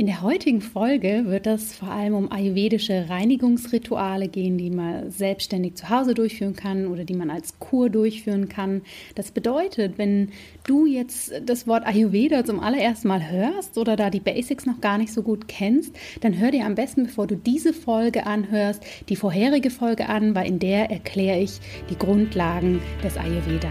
In der heutigen Folge wird es vor allem um ayurvedische Reinigungsrituale gehen, die man selbstständig zu Hause durchführen kann oder die man als Kur durchführen kann. Das bedeutet, wenn du jetzt das Wort Ayurveda zum allerersten Mal hörst oder da die Basics noch gar nicht so gut kennst, dann hör dir am besten, bevor du diese Folge anhörst, die vorherige Folge an, weil in der erkläre ich die Grundlagen des Ayurveda.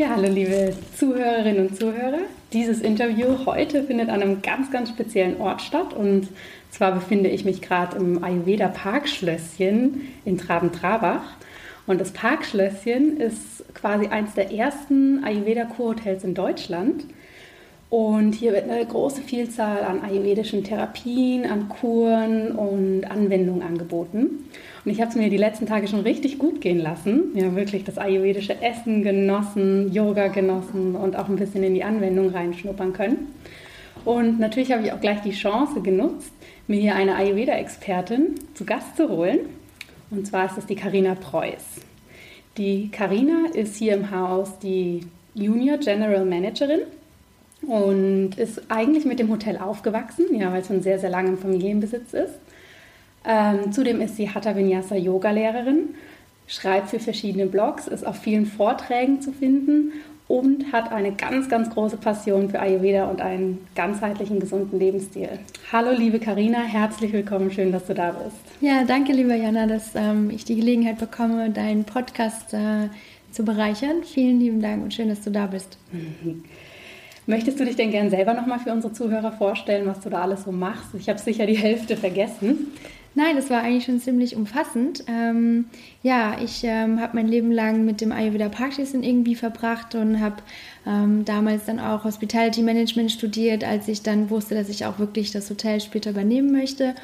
Ja, hallo liebe Zuhörerinnen und Zuhörer. Dieses Interview heute findet an einem ganz, ganz speziellen Ort statt. Und zwar befinde ich mich gerade im Ayurveda Parkschlösschen in Traben-Trabach. Und das Parkschlösschen ist quasi eines der ersten Ayurveda-Kurhotels in Deutschland. Und hier wird eine große Vielzahl an ayurvedischen Therapien, an Kuren und Anwendungen angeboten. Und ich habe es mir die letzten Tage schon richtig gut gehen lassen. Ja, wirklich das ayurvedische Essen genossen, Yoga genossen und auch ein bisschen in die Anwendung reinschnuppern können. Und natürlich habe ich auch gleich die Chance genutzt, mir hier eine Ayurveda-Expertin zu Gast zu holen. Und zwar ist es die Karina Preuß. Die Karina ist hier im Haus die Junior General Managerin und ist eigentlich mit dem Hotel aufgewachsen, ja, weil es schon sehr, sehr lange im Familienbesitz ist. Ähm, zudem ist sie Hatha Vinyasa Yoga-Lehrerin, schreibt für verschiedene Blogs, ist auf vielen Vorträgen zu finden und hat eine ganz, ganz große Passion für Ayurveda und einen ganzheitlichen, gesunden Lebensstil. Hallo, liebe Karina, herzlich willkommen, schön, dass du da bist. Ja, danke, liebe Jana, dass ähm, ich die Gelegenheit bekomme, deinen Podcast äh, zu bereichern. Vielen lieben Dank und schön, dass du da bist. Möchtest du dich denn gern selber nochmal für unsere Zuhörer vorstellen, was du da alles so machst? Ich habe sicher die Hälfte vergessen. Nein, das war eigentlich schon ziemlich umfassend. Ähm, ja, ich ähm, habe mein Leben lang mit dem Ayurveda Praxisen irgendwie verbracht und habe ähm, damals dann auch Hospitality Management studiert, als ich dann wusste, dass ich auch wirklich das Hotel später übernehmen möchte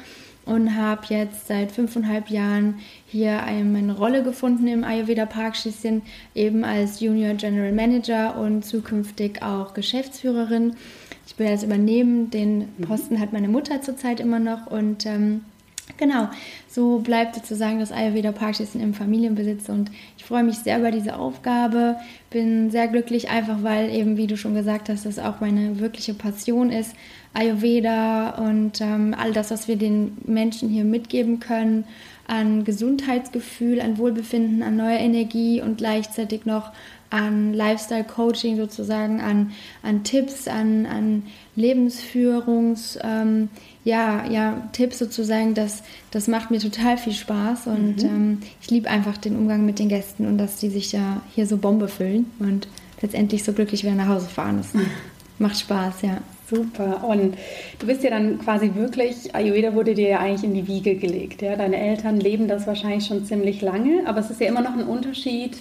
und habe jetzt seit fünfeinhalb Jahren hier meine Rolle gefunden im Ayurveda Parkschießchen, eben als Junior General Manager und zukünftig auch Geschäftsführerin. Ich will jetzt übernehmen, den mhm. Posten hat meine Mutter zurzeit immer noch und ähm, Genau, so bleibt sozusagen das Ayurveda Parkschießen im Familienbesitz und ich freue mich sehr über diese Aufgabe, bin sehr glücklich, einfach weil eben, wie du schon gesagt hast, das auch meine wirkliche Passion ist, Ayurveda und ähm, all das, was wir den Menschen hier mitgeben können, an Gesundheitsgefühl, an Wohlbefinden, an neuer Energie und gleichzeitig noch an Lifestyle-Coaching sozusagen, an, an Tipps, an, an Lebensführungs, ähm, ja, ja, Tipps sozusagen, das, das macht mir total viel Spaß und mhm. ähm, ich liebe einfach den Umgang mit den Gästen und dass die sich ja hier so Bombe füllen und letztendlich so glücklich wieder nach Hause fahren. Das macht Spaß, ja. Super. Und du bist ja dann quasi wirklich, Ayurveda wurde dir ja eigentlich in die Wiege gelegt. Ja? Deine Eltern leben das wahrscheinlich schon ziemlich lange, aber es ist ja immer noch ein Unterschied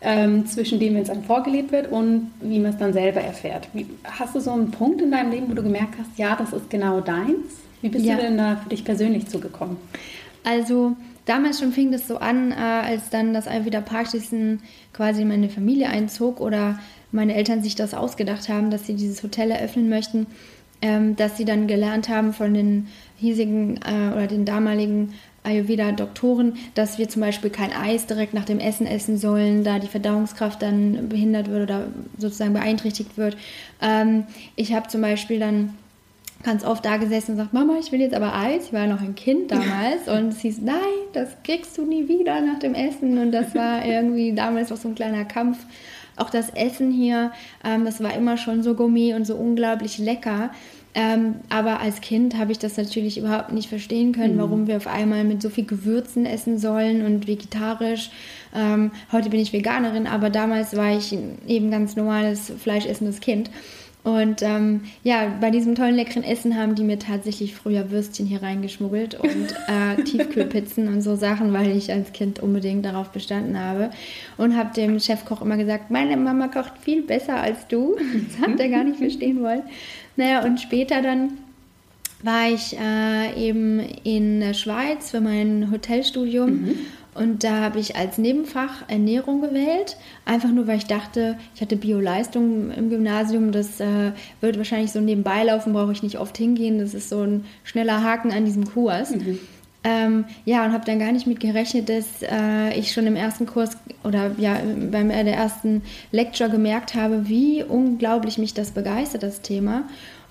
ähm, zwischen dem, wenn es einem vorgelebt wird und wie man es dann selber erfährt. Wie, hast du so einen Punkt in deinem Leben, wo du gemerkt hast, ja, das ist genau deins? Wie bist ja. du denn da für dich persönlich zugekommen? Also damals schon fing das so an, äh, als dann das Ayurveda Praxisen quasi in meine Familie einzog oder meine Eltern sich das ausgedacht haben, dass sie dieses Hotel eröffnen möchten, ähm, dass sie dann gelernt haben von den hiesigen äh, oder den damaligen Ayurveda-Doktoren, dass wir zum Beispiel kein Eis direkt nach dem Essen essen sollen, da die Verdauungskraft dann behindert wird oder sozusagen beeinträchtigt wird. Ähm, ich habe zum Beispiel dann ganz oft da gesessen und sagt, Mama, ich will jetzt aber Eis. Ich war ja noch ein Kind damals und es hieß, nein, das kriegst du nie wieder nach dem Essen. Und das war irgendwie damals auch so ein kleiner Kampf. Auch das Essen hier, ähm, das war immer schon so Gourmet und so unglaublich lecker. Ähm, aber als Kind habe ich das natürlich überhaupt nicht verstehen können, mhm. warum wir auf einmal mit so viel Gewürzen essen sollen und vegetarisch. Ähm, heute bin ich Veganerin, aber damals war ich eben ganz normales fleischessendes Kind. Und ähm, ja, bei diesem tollen leckeren Essen haben die mir tatsächlich früher Würstchen hier reingeschmuggelt und äh, Tiefkühlpizzen und so Sachen, weil ich als Kind unbedingt darauf bestanden habe. Und habe dem Chefkoch immer gesagt, meine Mama kocht viel besser als du. Das hat er gar nicht verstehen wollen. Naja, und später dann war ich äh, eben in der Schweiz für mein Hotelstudium. Mhm. Und da habe ich als Nebenfach Ernährung gewählt, einfach nur, weil ich dachte, ich hatte Bio-Leistung im Gymnasium, das äh, wird wahrscheinlich so nebenbei laufen, brauche ich nicht oft hingehen, das ist so ein schneller Haken an diesem Kurs. Mhm. Ähm, ja, und habe dann gar nicht mit gerechnet, dass äh, ich schon im ersten Kurs oder ja, beim äh, der ersten Lecture gemerkt habe, wie unglaublich mich das begeistert, das Thema.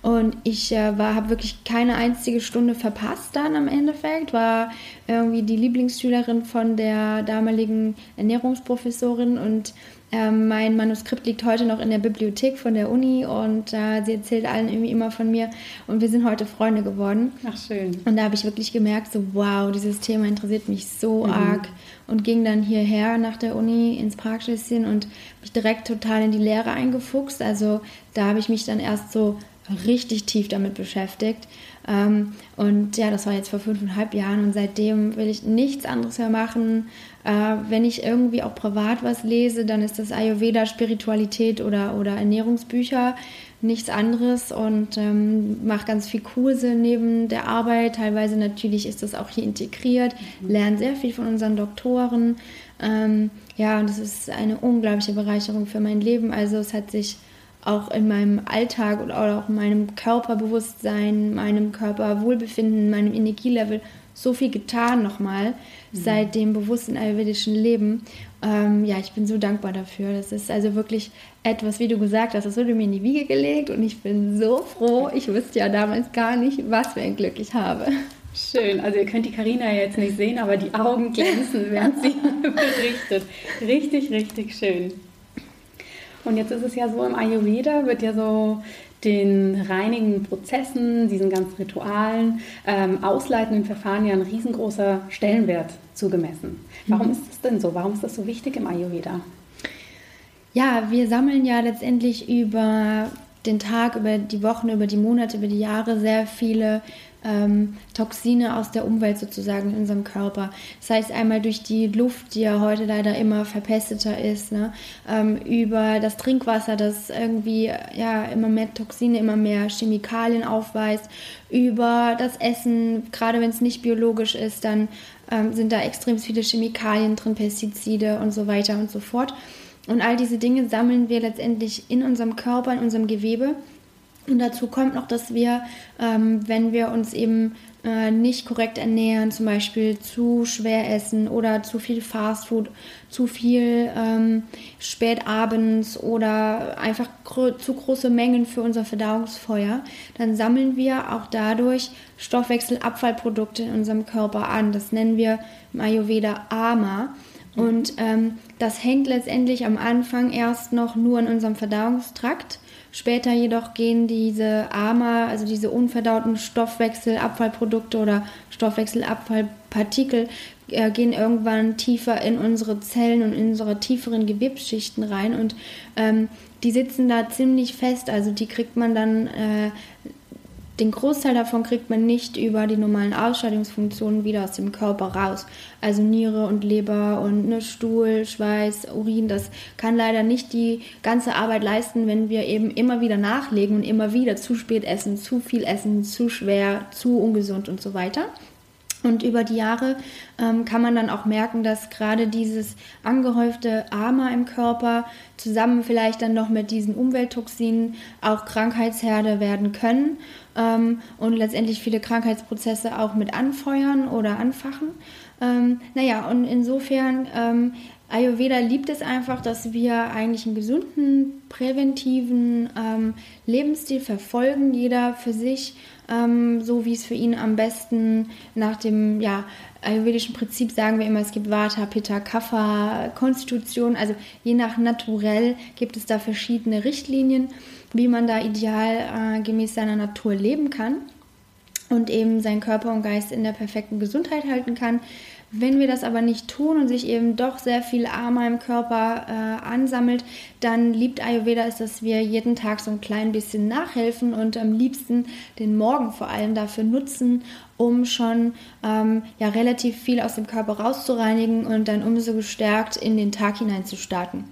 Und ich äh, habe wirklich keine einzige Stunde verpasst dann am Endeffekt, war irgendwie die Lieblingsschülerin von der damaligen Ernährungsprofessorin und äh, mein Manuskript liegt heute noch in der Bibliothek von der Uni und äh, sie erzählt allen irgendwie immer von mir und wir sind heute Freunde geworden. Ach schön. Und da habe ich wirklich gemerkt, so wow, dieses Thema interessiert mich so mhm. arg und ging dann hierher nach der Uni ins Pragschlösschen und mich direkt total in die Lehre eingefuchst. Also da habe ich mich dann erst so richtig tief damit beschäftigt. Ähm, und ja, das war jetzt vor fünfeinhalb Jahren und seitdem will ich nichts anderes mehr machen. Äh, wenn ich irgendwie auch privat was lese, dann ist das Ayurveda, Spiritualität oder, oder Ernährungsbücher, nichts anderes und ähm, mache ganz viel Kurse neben der Arbeit. Teilweise natürlich ist das auch hier integriert, mhm. lerne sehr viel von unseren Doktoren. Ähm, ja, und das ist eine unglaubliche Bereicherung für mein Leben. Also es hat sich auch in meinem Alltag oder auch in meinem Körperbewusstsein, meinem Körperwohlbefinden, meinem Energielevel so viel getan nochmal mhm. seit dem bewussten ayurvedischen Leben. Ähm, ja, ich bin so dankbar dafür. Das ist also wirklich etwas, wie du gesagt hast, das wurde mir in die Wiege gelegt und ich bin so froh. Ich wusste ja damals gar nicht, was für ein Glück ich habe. Schön, also ihr könnt die Karina jetzt nicht sehen, aber die Augen glänzen, während sie berichtet. Richtig, richtig schön. Und jetzt ist es ja so, im Ayurveda wird ja so den reinigen Prozessen, diesen ganzen Ritualen, ähm, ausleitenden Verfahren ja ein riesengroßer Stellenwert zugemessen. Warum mhm. ist das denn so? Warum ist das so wichtig im Ayurveda? Ja, wir sammeln ja letztendlich über den Tag, über die Wochen, über die Monate, über die Jahre sehr viele ähm, Toxine aus der Umwelt sozusagen in unserem Körper. Das heißt einmal durch die Luft, die ja heute leider immer verpesteter ist, ne? ähm, über das Trinkwasser, das irgendwie ja immer mehr Toxine, immer mehr Chemikalien aufweist, über das Essen, gerade wenn es nicht biologisch ist, dann ähm, sind da extrem viele Chemikalien drin, Pestizide und so weiter und so fort. Und all diese Dinge sammeln wir letztendlich in unserem Körper, in unserem Gewebe und dazu kommt noch, dass wir, ähm, wenn wir uns eben äh, nicht korrekt ernähren, zum Beispiel zu schwer essen oder zu viel Fastfood, zu viel ähm, spät abends oder einfach gro zu große Mengen für unser Verdauungsfeuer, dann sammeln wir auch dadurch Stoffwechselabfallprodukte in unserem Körper an. Das nennen wir im Ayurveda Ama. Und ähm, das hängt letztendlich am Anfang erst noch nur in unserem Verdauungstrakt Später jedoch gehen diese AMA, also diese unverdauten Stoffwechselabfallprodukte oder Stoffwechselabfallpartikel, äh, gehen irgendwann tiefer in unsere Zellen und in unsere tieferen Gewebsschichten rein und ähm, die sitzen da ziemlich fest. Also die kriegt man dann äh, den Großteil davon kriegt man nicht über die normalen Ausscheidungsfunktionen wieder aus dem Körper raus. Also Niere und Leber und ne, Stuhl, Schweiß, Urin, das kann leider nicht die ganze Arbeit leisten, wenn wir eben immer wieder nachlegen und immer wieder zu spät essen, zu viel essen, zu schwer, zu ungesund und so weiter. Und über die Jahre ähm, kann man dann auch merken, dass gerade dieses angehäufte Ama im Körper zusammen vielleicht dann noch mit diesen Umwelttoxinen auch Krankheitsherde werden können ähm, und letztendlich viele Krankheitsprozesse auch mit anfeuern oder anfachen. Ähm, naja, und insofern, ähm, Ayurveda liebt es einfach, dass wir eigentlich einen gesunden, präventiven ähm, Lebensstil verfolgen, jeder für sich, ähm, so wie es für ihn am besten nach dem ja, ayurvedischen Prinzip sagen wir immer, es gibt Vata, Pitta, Kapha, Konstitution, also je nach Naturell gibt es da verschiedene Richtlinien wie man da ideal äh, gemäß seiner Natur leben kann und eben seinen Körper und Geist in der perfekten Gesundheit halten kann. Wenn wir das aber nicht tun und sich eben doch sehr viel Ama im Körper äh, ansammelt, dann liebt Ayurveda es, dass wir jeden Tag so ein klein bisschen nachhelfen und am liebsten den Morgen vor allem dafür nutzen, um schon ähm, ja, relativ viel aus dem Körper rauszureinigen und dann umso gestärkt in den Tag hinein zu starten.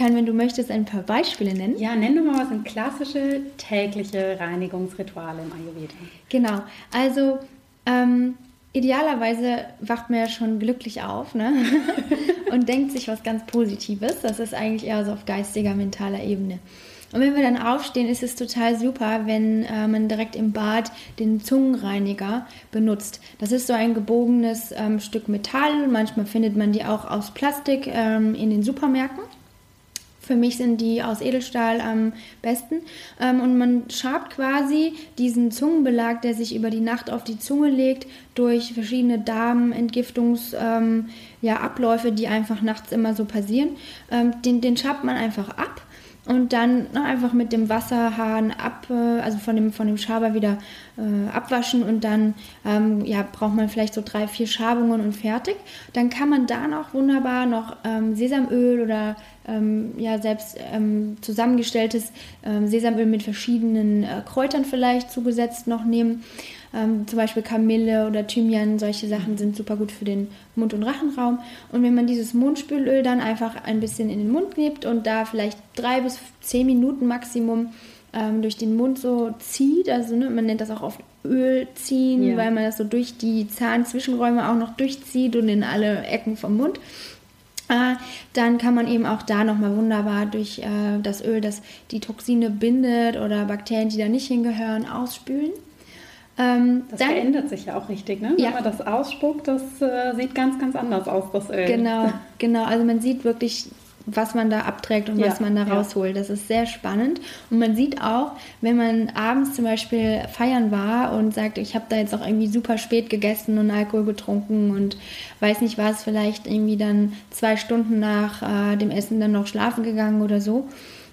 Kann, wenn du möchtest, ein paar Beispiele nennen. Ja, nenn doch mal, was sind klassische tägliche Reinigungsrituale im Ayurveda? Genau, also ähm, idealerweise wacht man ja schon glücklich auf ne? und denkt sich was ganz Positives. Das ist eigentlich eher so auf geistiger, mentaler Ebene. Und wenn wir dann aufstehen, ist es total super, wenn äh, man direkt im Bad den Zungenreiniger benutzt. Das ist so ein gebogenes ähm, Stück Metall. Manchmal findet man die auch aus Plastik ähm, in den Supermärkten. Für mich sind die aus Edelstahl am besten. Ähm, und man schabt quasi diesen Zungenbelag, der sich über die Nacht auf die Zunge legt, durch verschiedene Darmentgiftungsabläufe, ähm, ja, die einfach nachts immer so passieren. Ähm, den, den schabt man einfach ab und dann na, einfach mit dem Wasserhahn ab, äh, also von dem, von dem Schaber wieder äh, abwaschen und dann ähm, ja, braucht man vielleicht so drei, vier Schabungen und fertig. Dann kann man da noch wunderbar noch ähm, Sesamöl oder ähm, ja, selbst ähm, zusammengestelltes ähm, Sesamöl mit verschiedenen äh, Kräutern vielleicht zugesetzt noch nehmen. Ähm, zum Beispiel Kamille oder Thymian, solche Sachen sind super gut für den Mund- und Rachenraum. Und wenn man dieses Mundspülöl dann einfach ein bisschen in den Mund gibt und da vielleicht drei bis zehn Minuten Maximum ähm, durch den Mund so zieht, also ne, man nennt das auch oft Öl ziehen, ja. weil man das so durch die Zahnzwischenräume auch noch durchzieht und in alle Ecken vom Mund. Äh, dann kann man eben auch da nochmal wunderbar durch äh, das Öl, das die Toxine bindet oder Bakterien, die da nicht hingehören, ausspülen. Ähm, das dann, verändert sich ja auch richtig, ne? Wenn ja. man das ausspuckt, das äh, sieht ganz, ganz anders aus, das Öl. Genau, genau. Also man sieht wirklich, was man da abträgt und ja, was man da rausholt. Das ist sehr spannend. Und man sieht auch, wenn man abends zum Beispiel feiern war und sagt, ich habe da jetzt auch irgendwie super spät gegessen und Alkohol getrunken und weiß nicht was, vielleicht irgendwie dann zwei Stunden nach äh, dem Essen dann noch schlafen gegangen oder so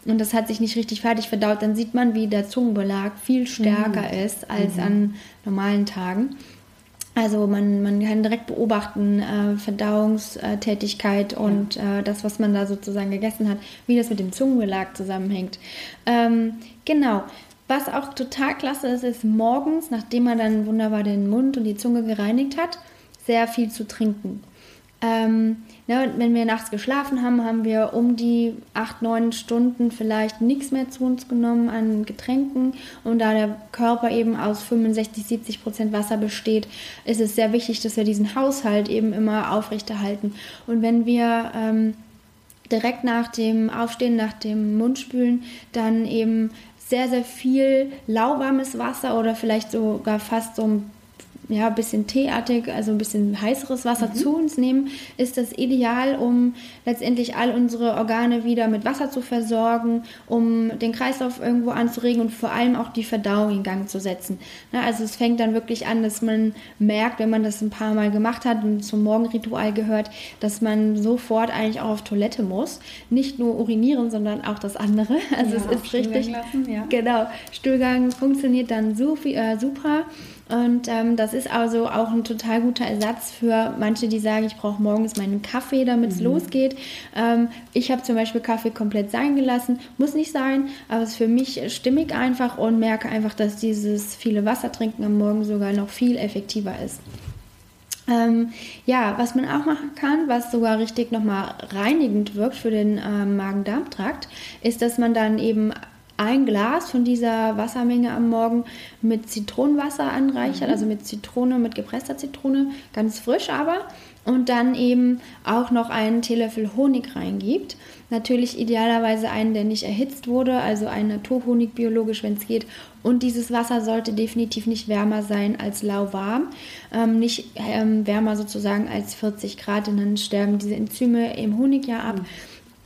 und das hat sich nicht richtig fertig verdaut, dann sieht man, wie der Zungenbelag viel stärker mhm. ist als mhm. an normalen Tagen. Also man, man kann direkt beobachten, äh, Verdauungstätigkeit und äh, das, was man da sozusagen gegessen hat, wie das mit dem Zungenbelag zusammenhängt. Ähm, genau. Was auch total klasse ist, ist morgens, nachdem man dann wunderbar den Mund und die Zunge gereinigt hat, sehr viel zu trinken. Ähm, ne, wenn wir nachts geschlafen haben, haben wir um die 8, 9 Stunden vielleicht nichts mehr zu uns genommen an Getränken. Und da der Körper eben aus 65, 70 Prozent Wasser besteht, ist es sehr wichtig, dass wir diesen Haushalt eben immer aufrechterhalten. Und wenn wir ähm, direkt nach dem Aufstehen, nach dem Mundspülen, dann eben sehr, sehr viel lauwarmes Wasser oder vielleicht sogar fast so ein ja, ein bisschen teeartig, also ein bisschen heißeres Wasser mhm. zu uns nehmen, ist das ideal, um letztendlich all unsere Organe wieder mit Wasser zu versorgen, um den Kreislauf irgendwo anzuregen und vor allem auch die Verdauung in Gang zu setzen. Na, also es fängt dann wirklich an, dass man merkt, wenn man das ein paar Mal gemacht hat und zum Morgenritual gehört, dass man sofort eigentlich auch auf Toilette muss. Nicht nur urinieren, sondern auch das andere. Also ja, es ist richtig. Lassen, ja. Genau. Stuhlgang funktioniert dann so viel, äh, super. Und ähm, das ist also auch ein total guter Ersatz für manche, die sagen, ich brauche morgens meinen Kaffee, damit es mhm. losgeht. Ähm, ich habe zum Beispiel Kaffee komplett sein gelassen. Muss nicht sein, aber es ist für mich stimmig einfach und merke einfach, dass dieses viele Wasser trinken am Morgen sogar noch viel effektiver ist. Ähm, ja, was man auch machen kann, was sogar richtig nochmal reinigend wirkt für den ähm, Magen-Darm-Trakt, ist, dass man dann eben ein Glas von dieser Wassermenge am Morgen mit Zitronenwasser anreichert, mhm. also mit Zitrone, mit gepresster Zitrone, ganz frisch aber. Und dann eben auch noch einen Teelöffel Honig reingibt. Natürlich idealerweise einen, der nicht erhitzt wurde, also ein Naturhonig biologisch, wenn es geht. Und dieses Wasser sollte definitiv nicht wärmer sein als lauwarm, ähm, nicht ähm, wärmer sozusagen als 40 Grad, denn dann sterben diese Enzyme im Honig ja ab. Mhm.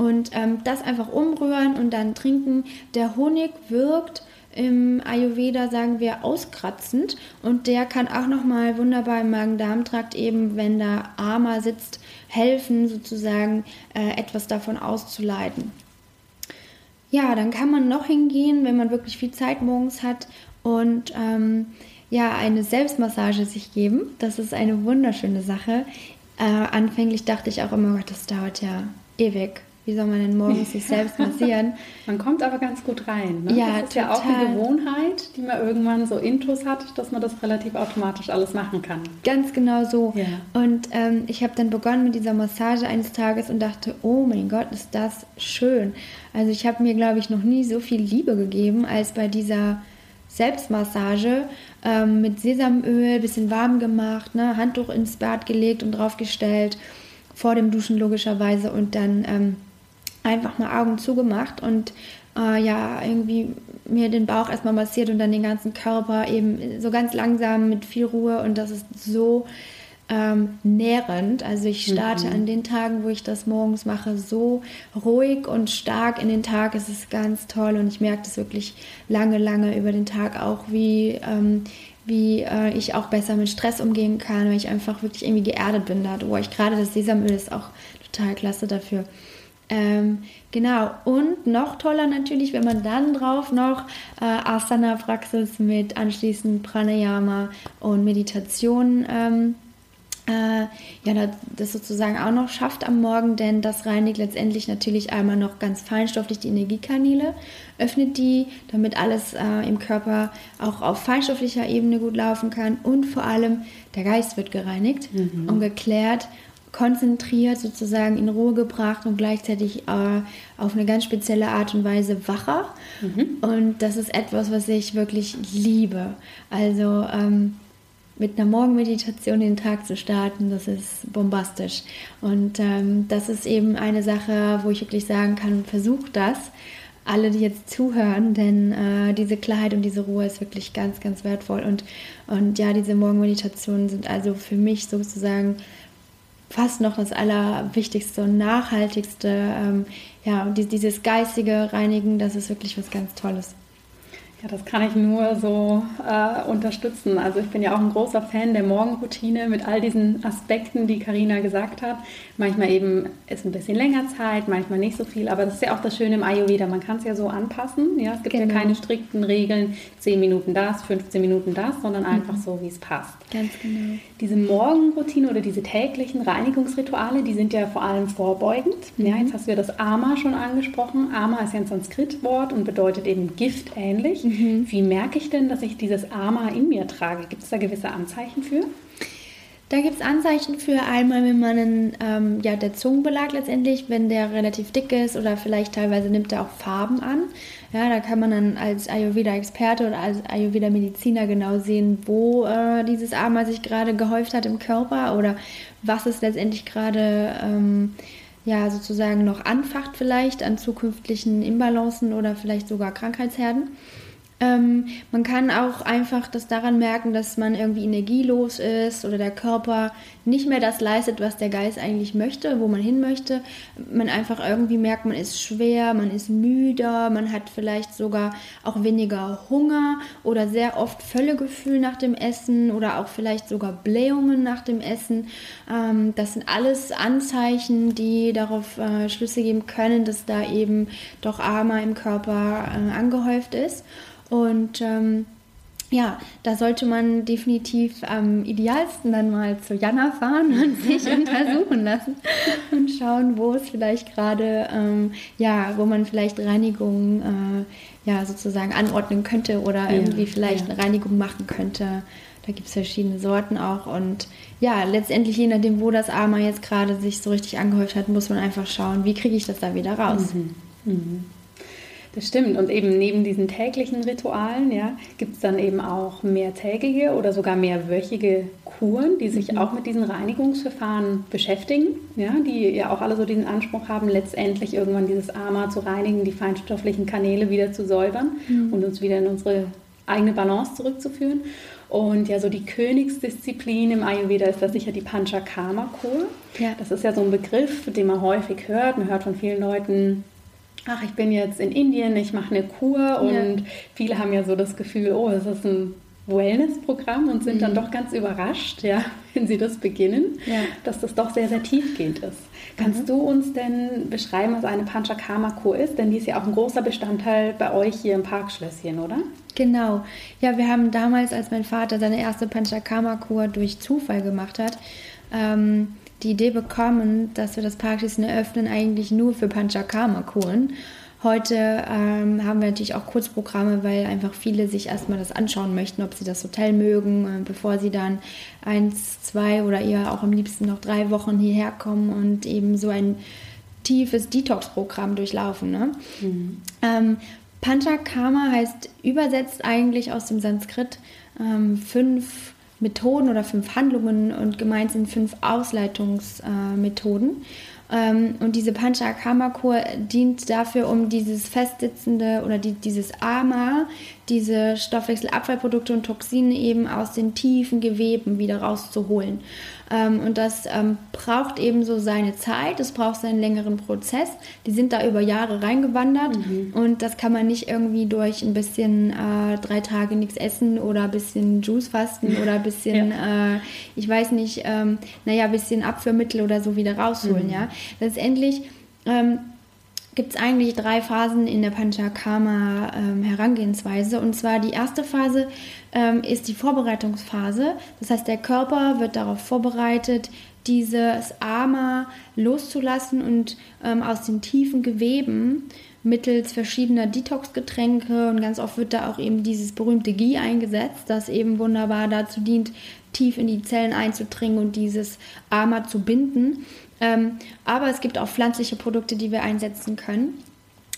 Und ähm, das einfach umrühren und dann trinken. Der Honig wirkt im Ayurveda, sagen wir, auskratzend und der kann auch nochmal wunderbar im Magen-Darm-Trakt eben, wenn da Ama sitzt, helfen, sozusagen äh, etwas davon auszuleiten. Ja, dann kann man noch hingehen, wenn man wirklich viel Zeit morgens hat und ähm, ja, eine Selbstmassage sich geben. Das ist eine wunderschöne Sache äh, anfänglich dachte ich auch immer, das dauert ja ewig. Wie soll man denn morgens sich selbst massieren? man kommt aber ganz gut rein. Ne? Ja, das ist total. ja auch eine Gewohnheit, die man irgendwann so intus hat, dass man das relativ automatisch alles machen kann. Ganz genau so. Ja. Und ähm, ich habe dann begonnen mit dieser Massage eines Tages und dachte, oh mein Gott, ist das schön. Also ich habe mir, glaube ich, noch nie so viel Liebe gegeben als bei dieser Selbstmassage ähm, mit Sesamöl, bisschen warm gemacht, ne, Handtuch ins Bad gelegt und draufgestellt, vor dem Duschen logischerweise und dann ähm, einfach mal Augen zugemacht und äh, ja, irgendwie mir den Bauch erstmal massiert und dann den ganzen Körper eben so ganz langsam mit viel Ruhe und das ist so ähm, nährend. Also ich starte mhm. an den Tagen, wo ich das morgens mache, so ruhig und stark in den Tag. Es ist ganz toll und ich merke das wirklich lange, lange über den Tag auch, wie, ähm, wie äh, ich auch besser mit Stress umgehen kann, weil ich einfach wirklich irgendwie geerdet bin da. Wo ich gerade das Sesamöl ist auch total klasse dafür. Ähm, genau, und noch toller natürlich, wenn man dann drauf noch äh, Asana-Praxis mit anschließend Pranayama und Meditation ähm, äh, ja, das sozusagen auch noch schafft am Morgen, denn das reinigt letztendlich natürlich einmal noch ganz feinstofflich die Energiekanäle, öffnet die, damit alles äh, im Körper auch auf feinstofflicher Ebene gut laufen kann und vor allem der Geist wird gereinigt mhm. und geklärt, konzentriert, sozusagen in Ruhe gebracht und gleichzeitig äh, auf eine ganz spezielle Art und Weise wacher. Mhm. Und das ist etwas, was ich wirklich liebe. Also ähm, mit einer Morgenmeditation den Tag zu starten, das ist bombastisch. Und ähm, das ist eben eine Sache, wo ich wirklich sagen kann, versucht das, alle, die jetzt zuhören, denn äh, diese Klarheit und diese Ruhe ist wirklich ganz, ganz wertvoll. Und, und ja, diese Morgenmeditationen sind also für mich sozusagen fast noch das Allerwichtigste und Nachhaltigste. Ähm, ja, dieses geistige Reinigen, das ist wirklich was ganz Tolles. Ja, das kann ich nur so äh, unterstützen. Also ich bin ja auch ein großer Fan der Morgenroutine mit all diesen Aspekten, die Karina gesagt hat. Manchmal eben ist ein bisschen länger Zeit, manchmal nicht so viel, aber das ist ja auch das Schöne im Ayurveda. Man kann es ja so anpassen. Ja, es gibt genau. ja keine strikten Regeln, 10 Minuten das, 15 Minuten das, sondern einfach mhm. so, wie es passt. Ganz genau. Diese Morgenroutine oder diese täglichen Reinigungsrituale, die sind ja vor allem vorbeugend. Mhm. Ja, jetzt hast du ja das Ama schon angesprochen. Ama ist ja ein Sanskritwort und bedeutet eben Gift ähnlich. Mhm. Wie merke ich denn, dass ich dieses Ama in mir trage? Gibt es da gewisse Anzeichen für? Da gibt es Anzeichen für einmal, wenn man einen, ähm, ja, der Zungenbelag letztendlich, wenn der relativ dick ist oder vielleicht teilweise nimmt er auch Farben an. Ja, da kann man dann als Ayurveda-Experte oder als Ayurveda-Mediziner genau sehen, wo äh, dieses Ama sich gerade gehäuft hat im Körper oder was es letztendlich gerade ähm, ja, sozusagen noch anfacht vielleicht an zukünftigen Imbalancen oder vielleicht sogar Krankheitsherden. Ähm, man kann auch einfach das daran merken, dass man irgendwie energielos ist oder der Körper nicht mehr das leistet, was der Geist eigentlich möchte, wo man hin möchte. Man einfach irgendwie merkt, man ist schwer, man ist müder, man hat vielleicht sogar auch weniger Hunger oder sehr oft Völlegefühl nach dem Essen oder auch vielleicht sogar Blähungen nach dem Essen. Ähm, das sind alles Anzeichen, die darauf äh, Schlüsse geben können, dass da eben doch Ama im Körper äh, angehäuft ist. Und ähm, ja, da sollte man definitiv am idealsten dann mal zu Jana fahren und sich untersuchen lassen und schauen, wo es vielleicht gerade, ähm, ja, wo man vielleicht Reinigung äh, ja, sozusagen anordnen könnte oder ja, irgendwie vielleicht ja. eine Reinigung machen könnte. Da gibt es verschiedene Sorten auch. Und ja, letztendlich, je nachdem, wo das Arma jetzt gerade sich so richtig angehäuft hat, muss man einfach schauen, wie kriege ich das da wieder raus. Mhm. Mhm. Das stimmt. Und eben neben diesen täglichen Ritualen ja, gibt es dann eben auch mehrtägige oder sogar mehrwöchige Kuren, die sich mhm. auch mit diesen Reinigungsverfahren beschäftigen, ja, die ja auch alle so diesen Anspruch haben, letztendlich irgendwann dieses Ama zu reinigen, die feinstofflichen Kanäle wieder zu säubern mhm. und uns wieder in unsere eigene Balance zurückzuführen. Und ja, so die Königsdisziplin im Ayurveda ist da sicher die Panchakarma-Kur. Ja. Das ist ja so ein Begriff, den man häufig hört. Man hört von vielen Leuten, ach, ich bin jetzt in Indien, ich mache eine Kur und ja. viele haben ja so das Gefühl, oh, es ist ein Wellness-Programm und sind mhm. dann doch ganz überrascht, ja, wenn sie das beginnen, ja. dass das doch sehr, sehr tiefgehend ist. Kannst mhm. du uns denn beschreiben, was eine Panchakarma-Kur ist? Denn die ist ja auch ein großer Bestandteil bei euch hier im Parkschlösschen, oder? Genau. Ja, wir haben damals, als mein Vater seine erste Panchakarma-Kur durch Zufall gemacht hat, ähm, die Idee bekommen, dass wir das Parkschließen eröffnen, eigentlich nur für Panchakarma-Kuren. Heute ähm, haben wir natürlich auch Kurzprogramme, weil einfach viele sich erstmal das anschauen möchten, ob sie das Hotel mögen, äh, bevor sie dann eins, zwei oder eher auch am liebsten noch drei Wochen hierher kommen und eben so ein tiefes Detox-Programm durchlaufen. Ne? Mhm. Ähm, Panchakarma heißt übersetzt eigentlich aus dem Sanskrit ähm, fünf Methoden oder fünf Handlungen und gemeint sind fünf Ausleitungsmethoden. Äh, ähm, und diese Panchakarma-Kur dient dafür, um dieses festsitzende oder die, dieses Ama, diese Stoffwechselabfallprodukte und Toxine eben aus den tiefen Geweben wieder rauszuholen. Ähm, und das ähm, braucht eben so seine Zeit, es braucht seinen längeren Prozess. Die sind da über Jahre reingewandert mhm. und das kann man nicht irgendwie durch ein bisschen äh, drei Tage nichts essen oder ein bisschen Juice fasten oder ein bisschen, ja. äh, ich weiß nicht, ähm, naja, ein bisschen Abführmittel oder so wieder rausholen. Mhm. Ja? Letztendlich ähm, gibt es eigentlich drei Phasen in der Panchakarma-Herangehensweise. Ähm, und zwar die erste Phase ähm, ist die Vorbereitungsphase. Das heißt, der Körper wird darauf vorbereitet, dieses Ama loszulassen und ähm, aus den tiefen Geweben mittels verschiedener Detox-Getränke und ganz oft wird da auch eben dieses berühmte Ghee eingesetzt, das eben wunderbar dazu dient, tief in die Zellen einzudringen und dieses Ama zu binden. Ähm, aber es gibt auch pflanzliche Produkte, die wir einsetzen können.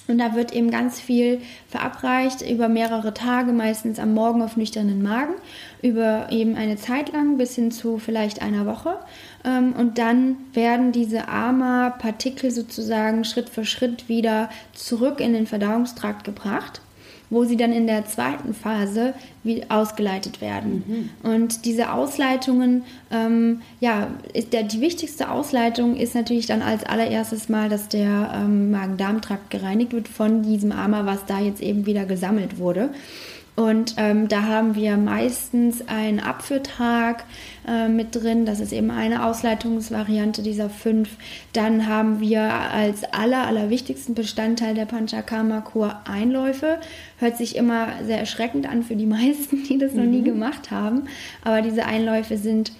Und da wird eben ganz viel verabreicht über mehrere Tage, meistens am Morgen auf nüchternen Magen, über eben eine Zeit lang bis hin zu vielleicht einer Woche. Ähm, und dann werden diese AMA-Partikel sozusagen Schritt für Schritt wieder zurück in den Verdauungstrakt gebracht wo sie dann in der zweiten Phase ausgeleitet werden. Mhm. Und diese Ausleitungen, ähm, ja, ist der, die wichtigste Ausleitung ist natürlich dann als allererstes mal, dass der ähm, Magen-Darm-Trakt gereinigt wird von diesem Ama, was da jetzt eben wieder gesammelt wurde. Und ähm, da haben wir meistens einen Abführtag äh, mit drin. Das ist eben eine Ausleitungsvariante dieser fünf. Dann haben wir als aller, allerwichtigsten Bestandteil der Panchakarma-Kur Einläufe. Hört sich immer sehr erschreckend an für die meisten, die das mhm. noch nie mhm. gemacht haben. Aber diese Einläufe sind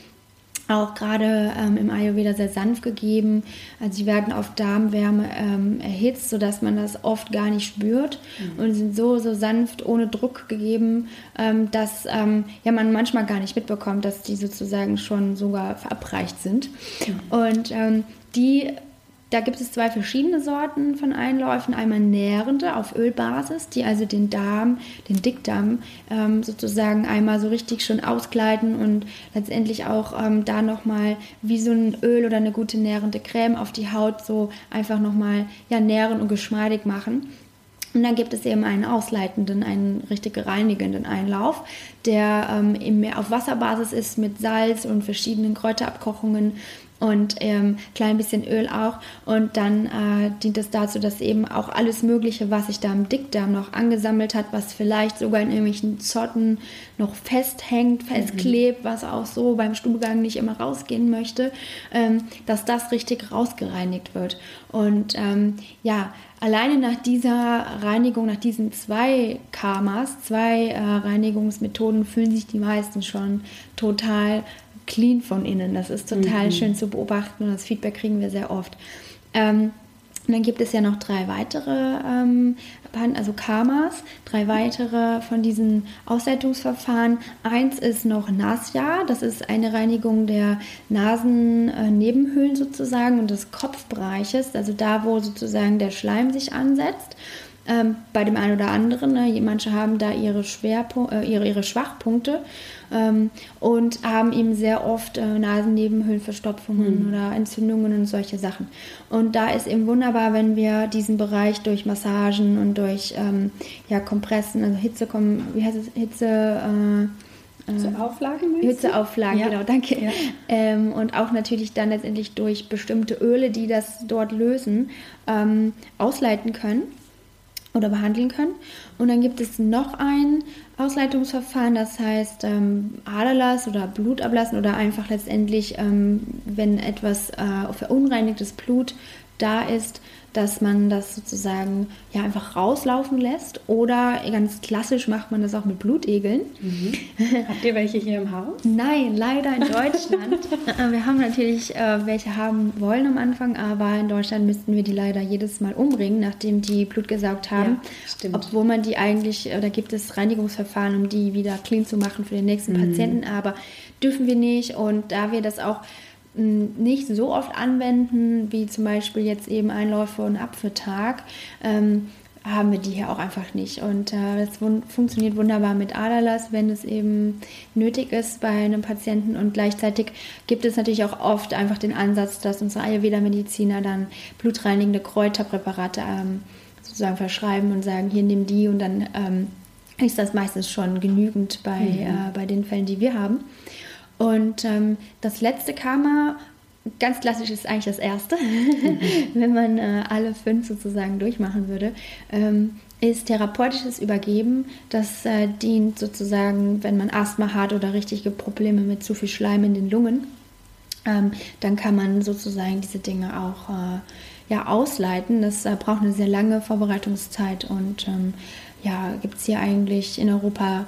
auch gerade ähm, im Ayurveda sehr sanft gegeben. Also sie werden auf Darmwärme ähm, erhitzt, sodass man das oft gar nicht spürt mhm. und sind so, so sanft, ohne Druck gegeben, ähm, dass ähm, ja, man manchmal gar nicht mitbekommt, dass die sozusagen schon sogar verabreicht sind. Mhm. Und ähm, die da gibt es zwei verschiedene Sorten von Einläufen. Einmal nährende auf Ölbasis, die also den Darm, den Dickdarm ähm, sozusagen einmal so richtig schon auskleiden und letztendlich auch ähm, da nochmal wie so ein Öl oder eine gute nährende Creme auf die Haut so einfach nochmal ja, nähren und geschmeidig machen. Und dann gibt es eben einen ausleitenden, einen richtig reinigenden Einlauf, der ähm, auf Wasserbasis ist mit Salz und verschiedenen Kräuterabkochungen und ähm, klein bisschen Öl auch. Und dann äh, dient es dazu, dass eben auch alles Mögliche, was sich da im Dickdarm noch angesammelt hat, was vielleicht sogar in irgendwelchen Zotten noch festhängt, festklebt, mhm. was auch so beim Stuhlgang nicht immer rausgehen möchte, ähm, dass das richtig rausgereinigt wird. Und ähm, ja, alleine nach dieser Reinigung, nach diesen zwei Karmas, zwei äh, Reinigungsmethoden, fühlen sich die meisten schon total clean von innen. Das ist total mhm. schön zu beobachten und das Feedback kriegen wir sehr oft. Ähm, und dann gibt es ja noch drei weitere, ähm, also Karmas, drei weitere von diesen Ausleitungsverfahren. Eins ist noch Nasya, das ist eine Reinigung der Nasennebenhöhlen sozusagen und des Kopfbereiches, also da, wo sozusagen der Schleim sich ansetzt. Ähm, bei dem einen oder anderen, ne, manche haben da ihre, Schwerpunkt, äh, ihre, ihre Schwachpunkte ähm, und haben eben sehr oft äh, Nasennebenhöhlenverstopfungen mhm. oder Entzündungen und solche Sachen. Und da ist eben wunderbar, wenn wir diesen Bereich durch Massagen und durch ähm, ja, Kompressen, also Hitze, wie heißt es, Hitze, äh, Hitzeauflage Hitzeauflage, ja. genau, danke. Ja. Ähm, und auch natürlich dann letztendlich durch bestimmte Öle, die das dort lösen, ähm, ausleiten können oder behandeln können. Und dann gibt es noch ein Ausleitungsverfahren, das heißt ähm, Aderlass oder Blutablassen oder einfach letztendlich, ähm, wenn etwas äh, verunreinigtes Blut da ist, dass man das sozusagen ja einfach rauslaufen lässt oder ganz klassisch macht man das auch mit Blutegeln. Mhm. Habt ihr welche hier im Haus? Nein, leider in Deutschland. Äh, wir haben natürlich äh, welche haben wollen am Anfang, aber in Deutschland müssten wir die leider jedes Mal umbringen, nachdem die Blut gesaugt haben. Ja, Obwohl man die eigentlich, da gibt es Reinigungsverfahren, um die wieder clean zu machen für den nächsten mhm. Patienten, aber dürfen wir nicht und da wir das auch nicht so oft anwenden, wie zum Beispiel jetzt eben Einläufe und Apfeltag, ähm, haben wir die hier auch einfach nicht. Und äh, das funktioniert wunderbar mit Adalas, wenn es eben nötig ist bei einem Patienten. Und gleichzeitig gibt es natürlich auch oft einfach den Ansatz, dass unsere Ayurveda-Mediziner dann blutreinigende Kräuterpräparate ähm, sozusagen verschreiben und sagen, hier nimm die und dann ähm, ist das meistens schon genügend bei, mhm. äh, bei den Fällen, die wir haben. Und ähm, das letzte Karma, ganz klassisch ist eigentlich das erste, wenn man äh, alle fünf sozusagen durchmachen würde, ähm, ist therapeutisches Übergeben. Das äh, dient sozusagen, wenn man Asthma hat oder richtige Probleme mit zu viel Schleim in den Lungen, ähm, dann kann man sozusagen diese Dinge auch äh, ja, ausleiten. Das äh, braucht eine sehr lange Vorbereitungszeit und ähm, ja, gibt es hier eigentlich in Europa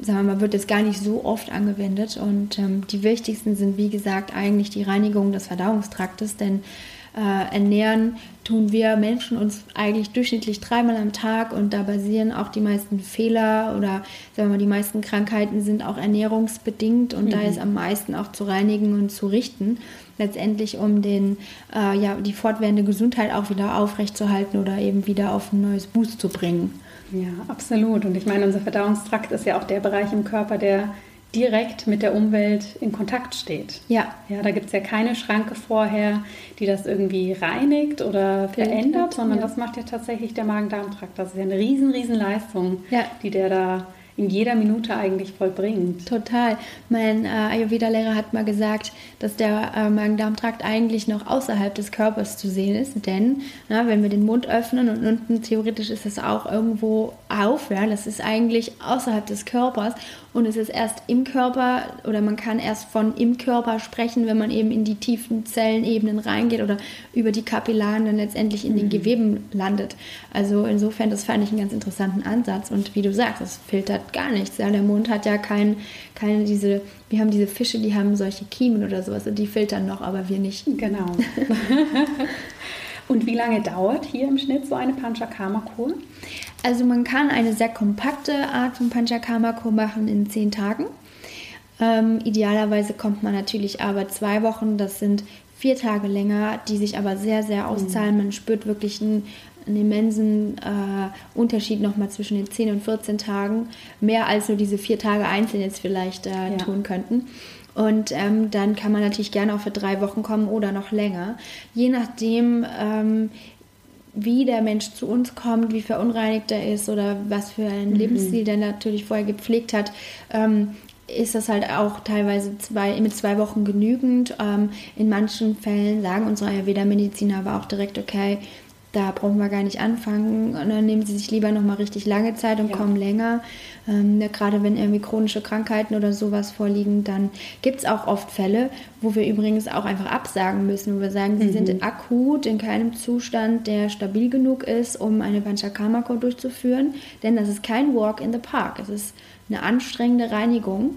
sagen wir mal, wird es gar nicht so oft angewendet. Und ähm, die wichtigsten sind, wie gesagt, eigentlich die Reinigung des Verdauungstraktes, denn äh, ernähren tun wir Menschen uns eigentlich durchschnittlich dreimal am Tag und da basieren auch die meisten Fehler oder sagen wir mal, die meisten Krankheiten sind auch ernährungsbedingt und mhm. da ist am meisten auch zu reinigen und zu richten. Letztendlich, um den, äh, ja, die fortwährende Gesundheit auch wieder aufrechtzuerhalten oder eben wieder auf ein neues Boost zu bringen. Ja, absolut. Und ich meine, unser Verdauungstrakt ist ja auch der Bereich im Körper, der direkt mit der Umwelt in Kontakt steht. Ja. Ja, da gibt es ja keine Schranke vorher, die das irgendwie reinigt oder verändert, sondern ja. das macht ja tatsächlich der Magen-Darm-Trakt. Das ist ja eine riesen, riesen Leistung, ja. die der da in jeder Minute eigentlich vollbringt. Total. Mein äh, Ayurveda-Lehrer hat mal gesagt, dass der äh, Magen-Darm-Trakt eigentlich noch außerhalb des Körpers zu sehen ist, denn na, wenn wir den Mund öffnen und unten theoretisch ist es auch irgendwo auf, ja, das ist eigentlich außerhalb des Körpers und es ist erst im Körper oder man kann erst von im Körper sprechen, wenn man eben in die tiefen Zellenebenen reingeht oder über die Kapillaren dann letztendlich in mhm. den Geweben landet. Also insofern, das fand ich einen ganz interessanten Ansatz und wie du sagst, das filtert gar nichts. Ja, der Mund hat ja kein, keine diese, wir haben diese Fische, die haben solche Kiemen oder sowas und die filtern noch, aber wir nicht. Genau. Und wie lange dauert hier im Schnitt so eine Panchakarma-Kur? Also man kann eine sehr kompakte Art von Panchakarma-Kur machen in zehn Tagen. Ähm, idealerweise kommt man natürlich aber zwei Wochen, das sind vier Tage länger, die sich aber sehr, sehr mhm. auszahlen. Man spürt wirklich einen, einen immensen äh, Unterschied nochmal zwischen den 10 und 14 Tagen. Mehr als nur diese vier Tage einzeln jetzt vielleicht äh, ja. tun könnten. Und ähm, dann kann man natürlich gerne auch für drei Wochen kommen oder noch länger. Je nachdem, ähm, wie der Mensch zu uns kommt, wie verunreinigt er ist oder was für einen mhm. Lebensstil der natürlich vorher gepflegt hat, ähm, ist das halt auch teilweise zwei, mit zwei Wochen genügend. Ähm, in manchen Fällen sagen unsere Ayurveda-Mediziner aber auch direkt, okay, da brauchen wir gar nicht anfangen. Und dann nehmen sie sich lieber nochmal richtig lange Zeit und ja. kommen länger. Ähm, ja, gerade wenn irgendwie chronische Krankheiten oder sowas vorliegen, dann gibt es auch oft Fälle, wo wir übrigens auch einfach absagen müssen, wo wir sagen, sie mhm. sind akut in keinem Zustand, der stabil genug ist, um eine Panchakarma-Kur durchzuführen. Denn das ist kein Walk in the Park. Es ist eine anstrengende Reinigung.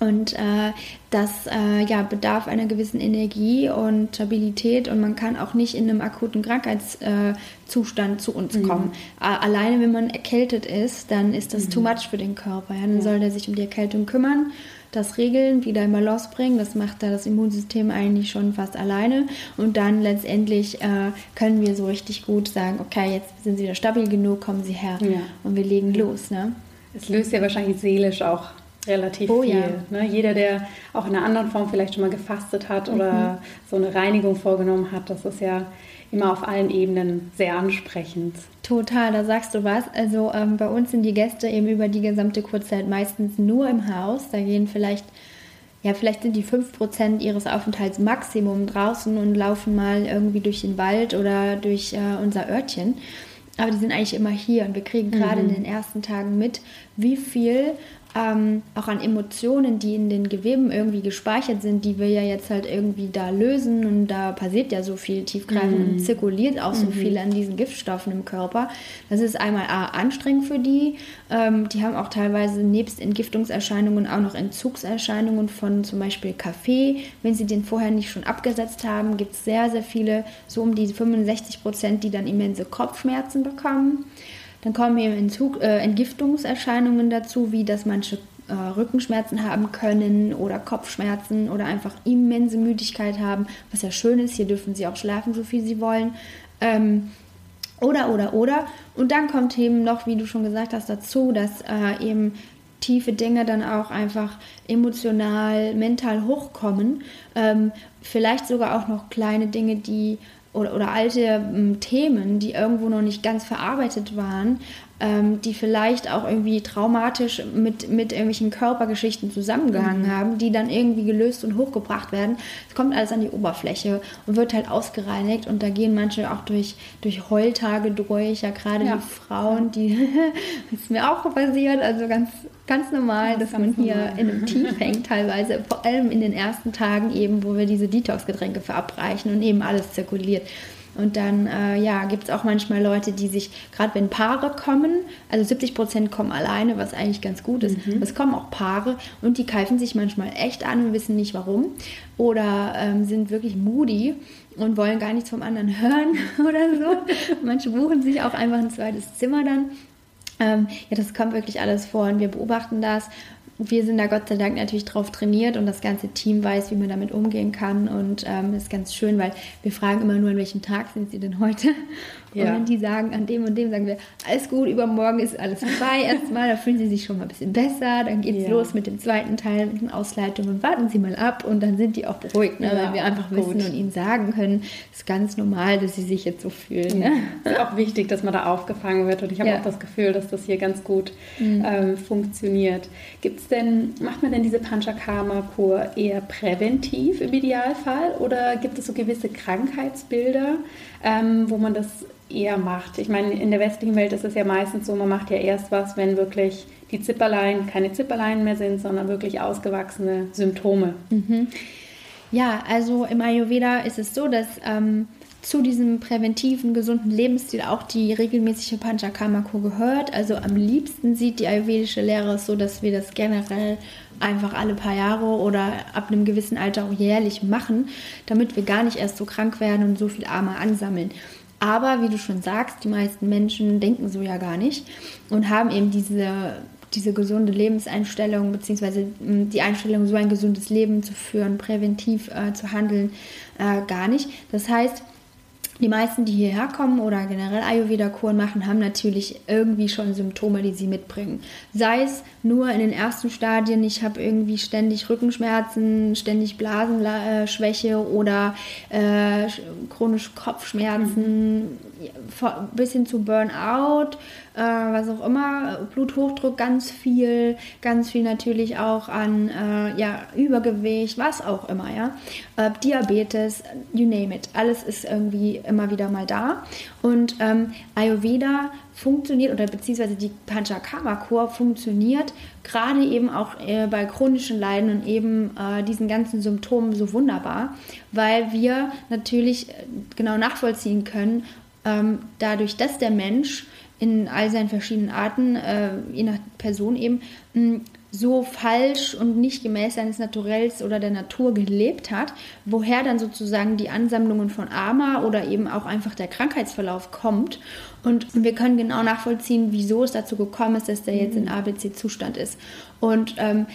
Und äh, das äh, ja, bedarf einer gewissen Energie und Stabilität und man kann auch nicht in einem akuten Krankheitszustand äh, zu uns mhm. kommen. alleine wenn man erkältet ist, dann ist das mhm. too much für den Körper. Ja? Dann ja. soll der sich um die Erkältung kümmern, das regeln, wieder in Balance bringen. Das macht da das Immunsystem eigentlich schon fast alleine. Und dann letztendlich äh, können wir so richtig gut sagen, okay, jetzt sind Sie wieder stabil genug, kommen Sie her ja. und wir legen los. Ne? Es löst ja wahrscheinlich seelisch auch relativ oh, viel. Ja. Ne? Jeder, der auch in einer anderen Form vielleicht schon mal gefastet hat mhm. oder so eine Reinigung vorgenommen hat, das ist ja immer auf allen Ebenen sehr ansprechend. Total, da sagst du was. Also ähm, bei uns sind die Gäste eben über die gesamte Kurzzeit meistens nur im Haus. Da gehen vielleicht, ja, vielleicht sind die 5% ihres Aufenthalts Maximum draußen und laufen mal irgendwie durch den Wald oder durch äh, unser Örtchen. Aber die sind eigentlich immer hier und wir kriegen gerade mhm. in den ersten Tagen mit, wie viel ähm, auch an Emotionen, die in den Geweben irgendwie gespeichert sind, die wir ja jetzt halt irgendwie da lösen und da passiert ja so viel tiefgreifend mhm. und zirkuliert auch so mhm. viel an diesen Giftstoffen im Körper. Das ist einmal A, anstrengend für die. Ähm, die haben auch teilweise nebst Entgiftungserscheinungen auch noch Entzugserscheinungen von zum Beispiel Kaffee. Wenn sie den vorher nicht schon abgesetzt haben, gibt es sehr, sehr viele, so um die 65 Prozent, die dann immense Kopfschmerzen bekommen. Dann kommen eben Entzug, äh, Entgiftungserscheinungen dazu, wie dass manche äh, Rückenschmerzen haben können oder Kopfschmerzen oder einfach immense Müdigkeit haben, was ja schön ist. Hier dürfen sie auch schlafen, so viel sie wollen. Ähm, oder, oder, oder. Und dann kommt eben noch, wie du schon gesagt hast, dazu, dass äh, eben tiefe Dinge dann auch einfach emotional, mental hochkommen. Ähm, vielleicht sogar auch noch kleine Dinge, die oder, oder alte ähm, Themen, die irgendwo noch nicht ganz verarbeitet waren, ähm, die vielleicht auch irgendwie traumatisch mit, mit irgendwelchen Körpergeschichten zusammengehangen mhm. haben, die dann irgendwie gelöst und hochgebracht werden. Es kommt alles an die Oberfläche und wird halt ausgereinigt und da gehen manche auch durch, durch Heultage durch, ja gerade ja. die Frauen, die ist mir auch passiert, also ganz, ganz normal, das dass man hier normal. in einem Tief hängt teilweise, vor allem in den ersten Tagen eben, wo wir diese Detox-Getränke verabreichen und eben alles zirkuliert. Und dann äh, ja, gibt es auch manchmal Leute, die sich, gerade wenn Paare kommen, also 70 Prozent kommen alleine, was eigentlich ganz gut ist. Mhm. Es kommen auch Paare und die keifen sich manchmal echt an und wissen nicht warum. Oder ähm, sind wirklich moody und wollen gar nichts vom anderen hören oder so. Manche buchen sich auch einfach ein zweites Zimmer dann. Ähm, ja, das kommt wirklich alles vor und wir beobachten das wir sind da Gott sei Dank natürlich drauf trainiert und das ganze Team weiß, wie man damit umgehen kann. Und ähm, ist ganz schön, weil wir fragen immer nur, an welchem Tag sind Sie denn heute? Ja. Und wenn die sagen, an dem und dem, sagen wir, alles gut, übermorgen ist alles vorbei erstmal, da fühlen sie sich schon mal ein bisschen besser, dann geht es ja. los mit dem zweiten Teil, mit den Ausleitungen, warten Sie mal ab und dann sind die auch beruhigt, ne, ja, weil wir einfach gut. wissen und ihnen sagen können, es ist ganz normal, dass sie sich jetzt so fühlen. Ne? Ist auch wichtig, dass man da aufgefangen wird und ich habe auch das Gefühl, dass das hier ganz gut mhm. ähm, funktioniert. Gibt's denn, macht man denn diese Panchakarma-Kur eher präventiv im Idealfall oder gibt es so gewisse Krankheitsbilder, ähm, wo man das eher macht. Ich meine, in der westlichen Welt ist es ja meistens so, man macht ja erst was, wenn wirklich die Zipperlein keine Zipperlein mehr sind, sondern wirklich ausgewachsene Symptome. Mhm. Ja, also im Ayurveda ist es so, dass ähm, zu diesem präventiven, gesunden Lebensstil auch die regelmäßige Panchakarma-Kur gehört. Also am liebsten sieht die ayurvedische Lehre es so, dass wir das generell einfach alle paar Jahre oder ab einem gewissen Alter auch jährlich machen, damit wir gar nicht erst so krank werden und so viel Arme ansammeln. Aber wie du schon sagst, die meisten Menschen denken so ja gar nicht und haben eben diese, diese gesunde Lebenseinstellung beziehungsweise hm, die Einstellung, so ein gesundes Leben zu führen, präventiv äh, zu handeln, äh, gar nicht. Das heißt, die meisten, die hierher kommen oder generell Ayurveda-Kuren machen, haben natürlich irgendwie schon Symptome, die sie mitbringen. Sei es nur in den ersten Stadien, ich habe irgendwie ständig Rückenschmerzen, ständig Blasenschwäche oder äh, chronische Kopfschmerzen, mhm. Bis hin zu Burnout, äh, was auch immer, Bluthochdruck ganz viel, ganz viel natürlich auch an äh, ja, Übergewicht, was auch immer, ja. Äh, Diabetes, you name it. Alles ist irgendwie immer wieder mal da. Und ähm, Ayurveda funktioniert oder beziehungsweise die Panchakarma-Kur funktioniert gerade eben auch äh, bei chronischen Leiden und eben äh, diesen ganzen Symptomen so wunderbar, weil wir natürlich äh, genau nachvollziehen können, ähm, dadurch, dass der Mensch in all seinen verschiedenen Arten, äh, je nach Person eben, so falsch und nicht gemäß seines Naturells oder der Natur gelebt hat, woher dann sozusagen die Ansammlungen von Ama oder eben auch einfach der Krankheitsverlauf kommt. Und wir können genau nachvollziehen, wieso es dazu gekommen ist, dass der jetzt in. ABC-Zustand ist. Und ähm,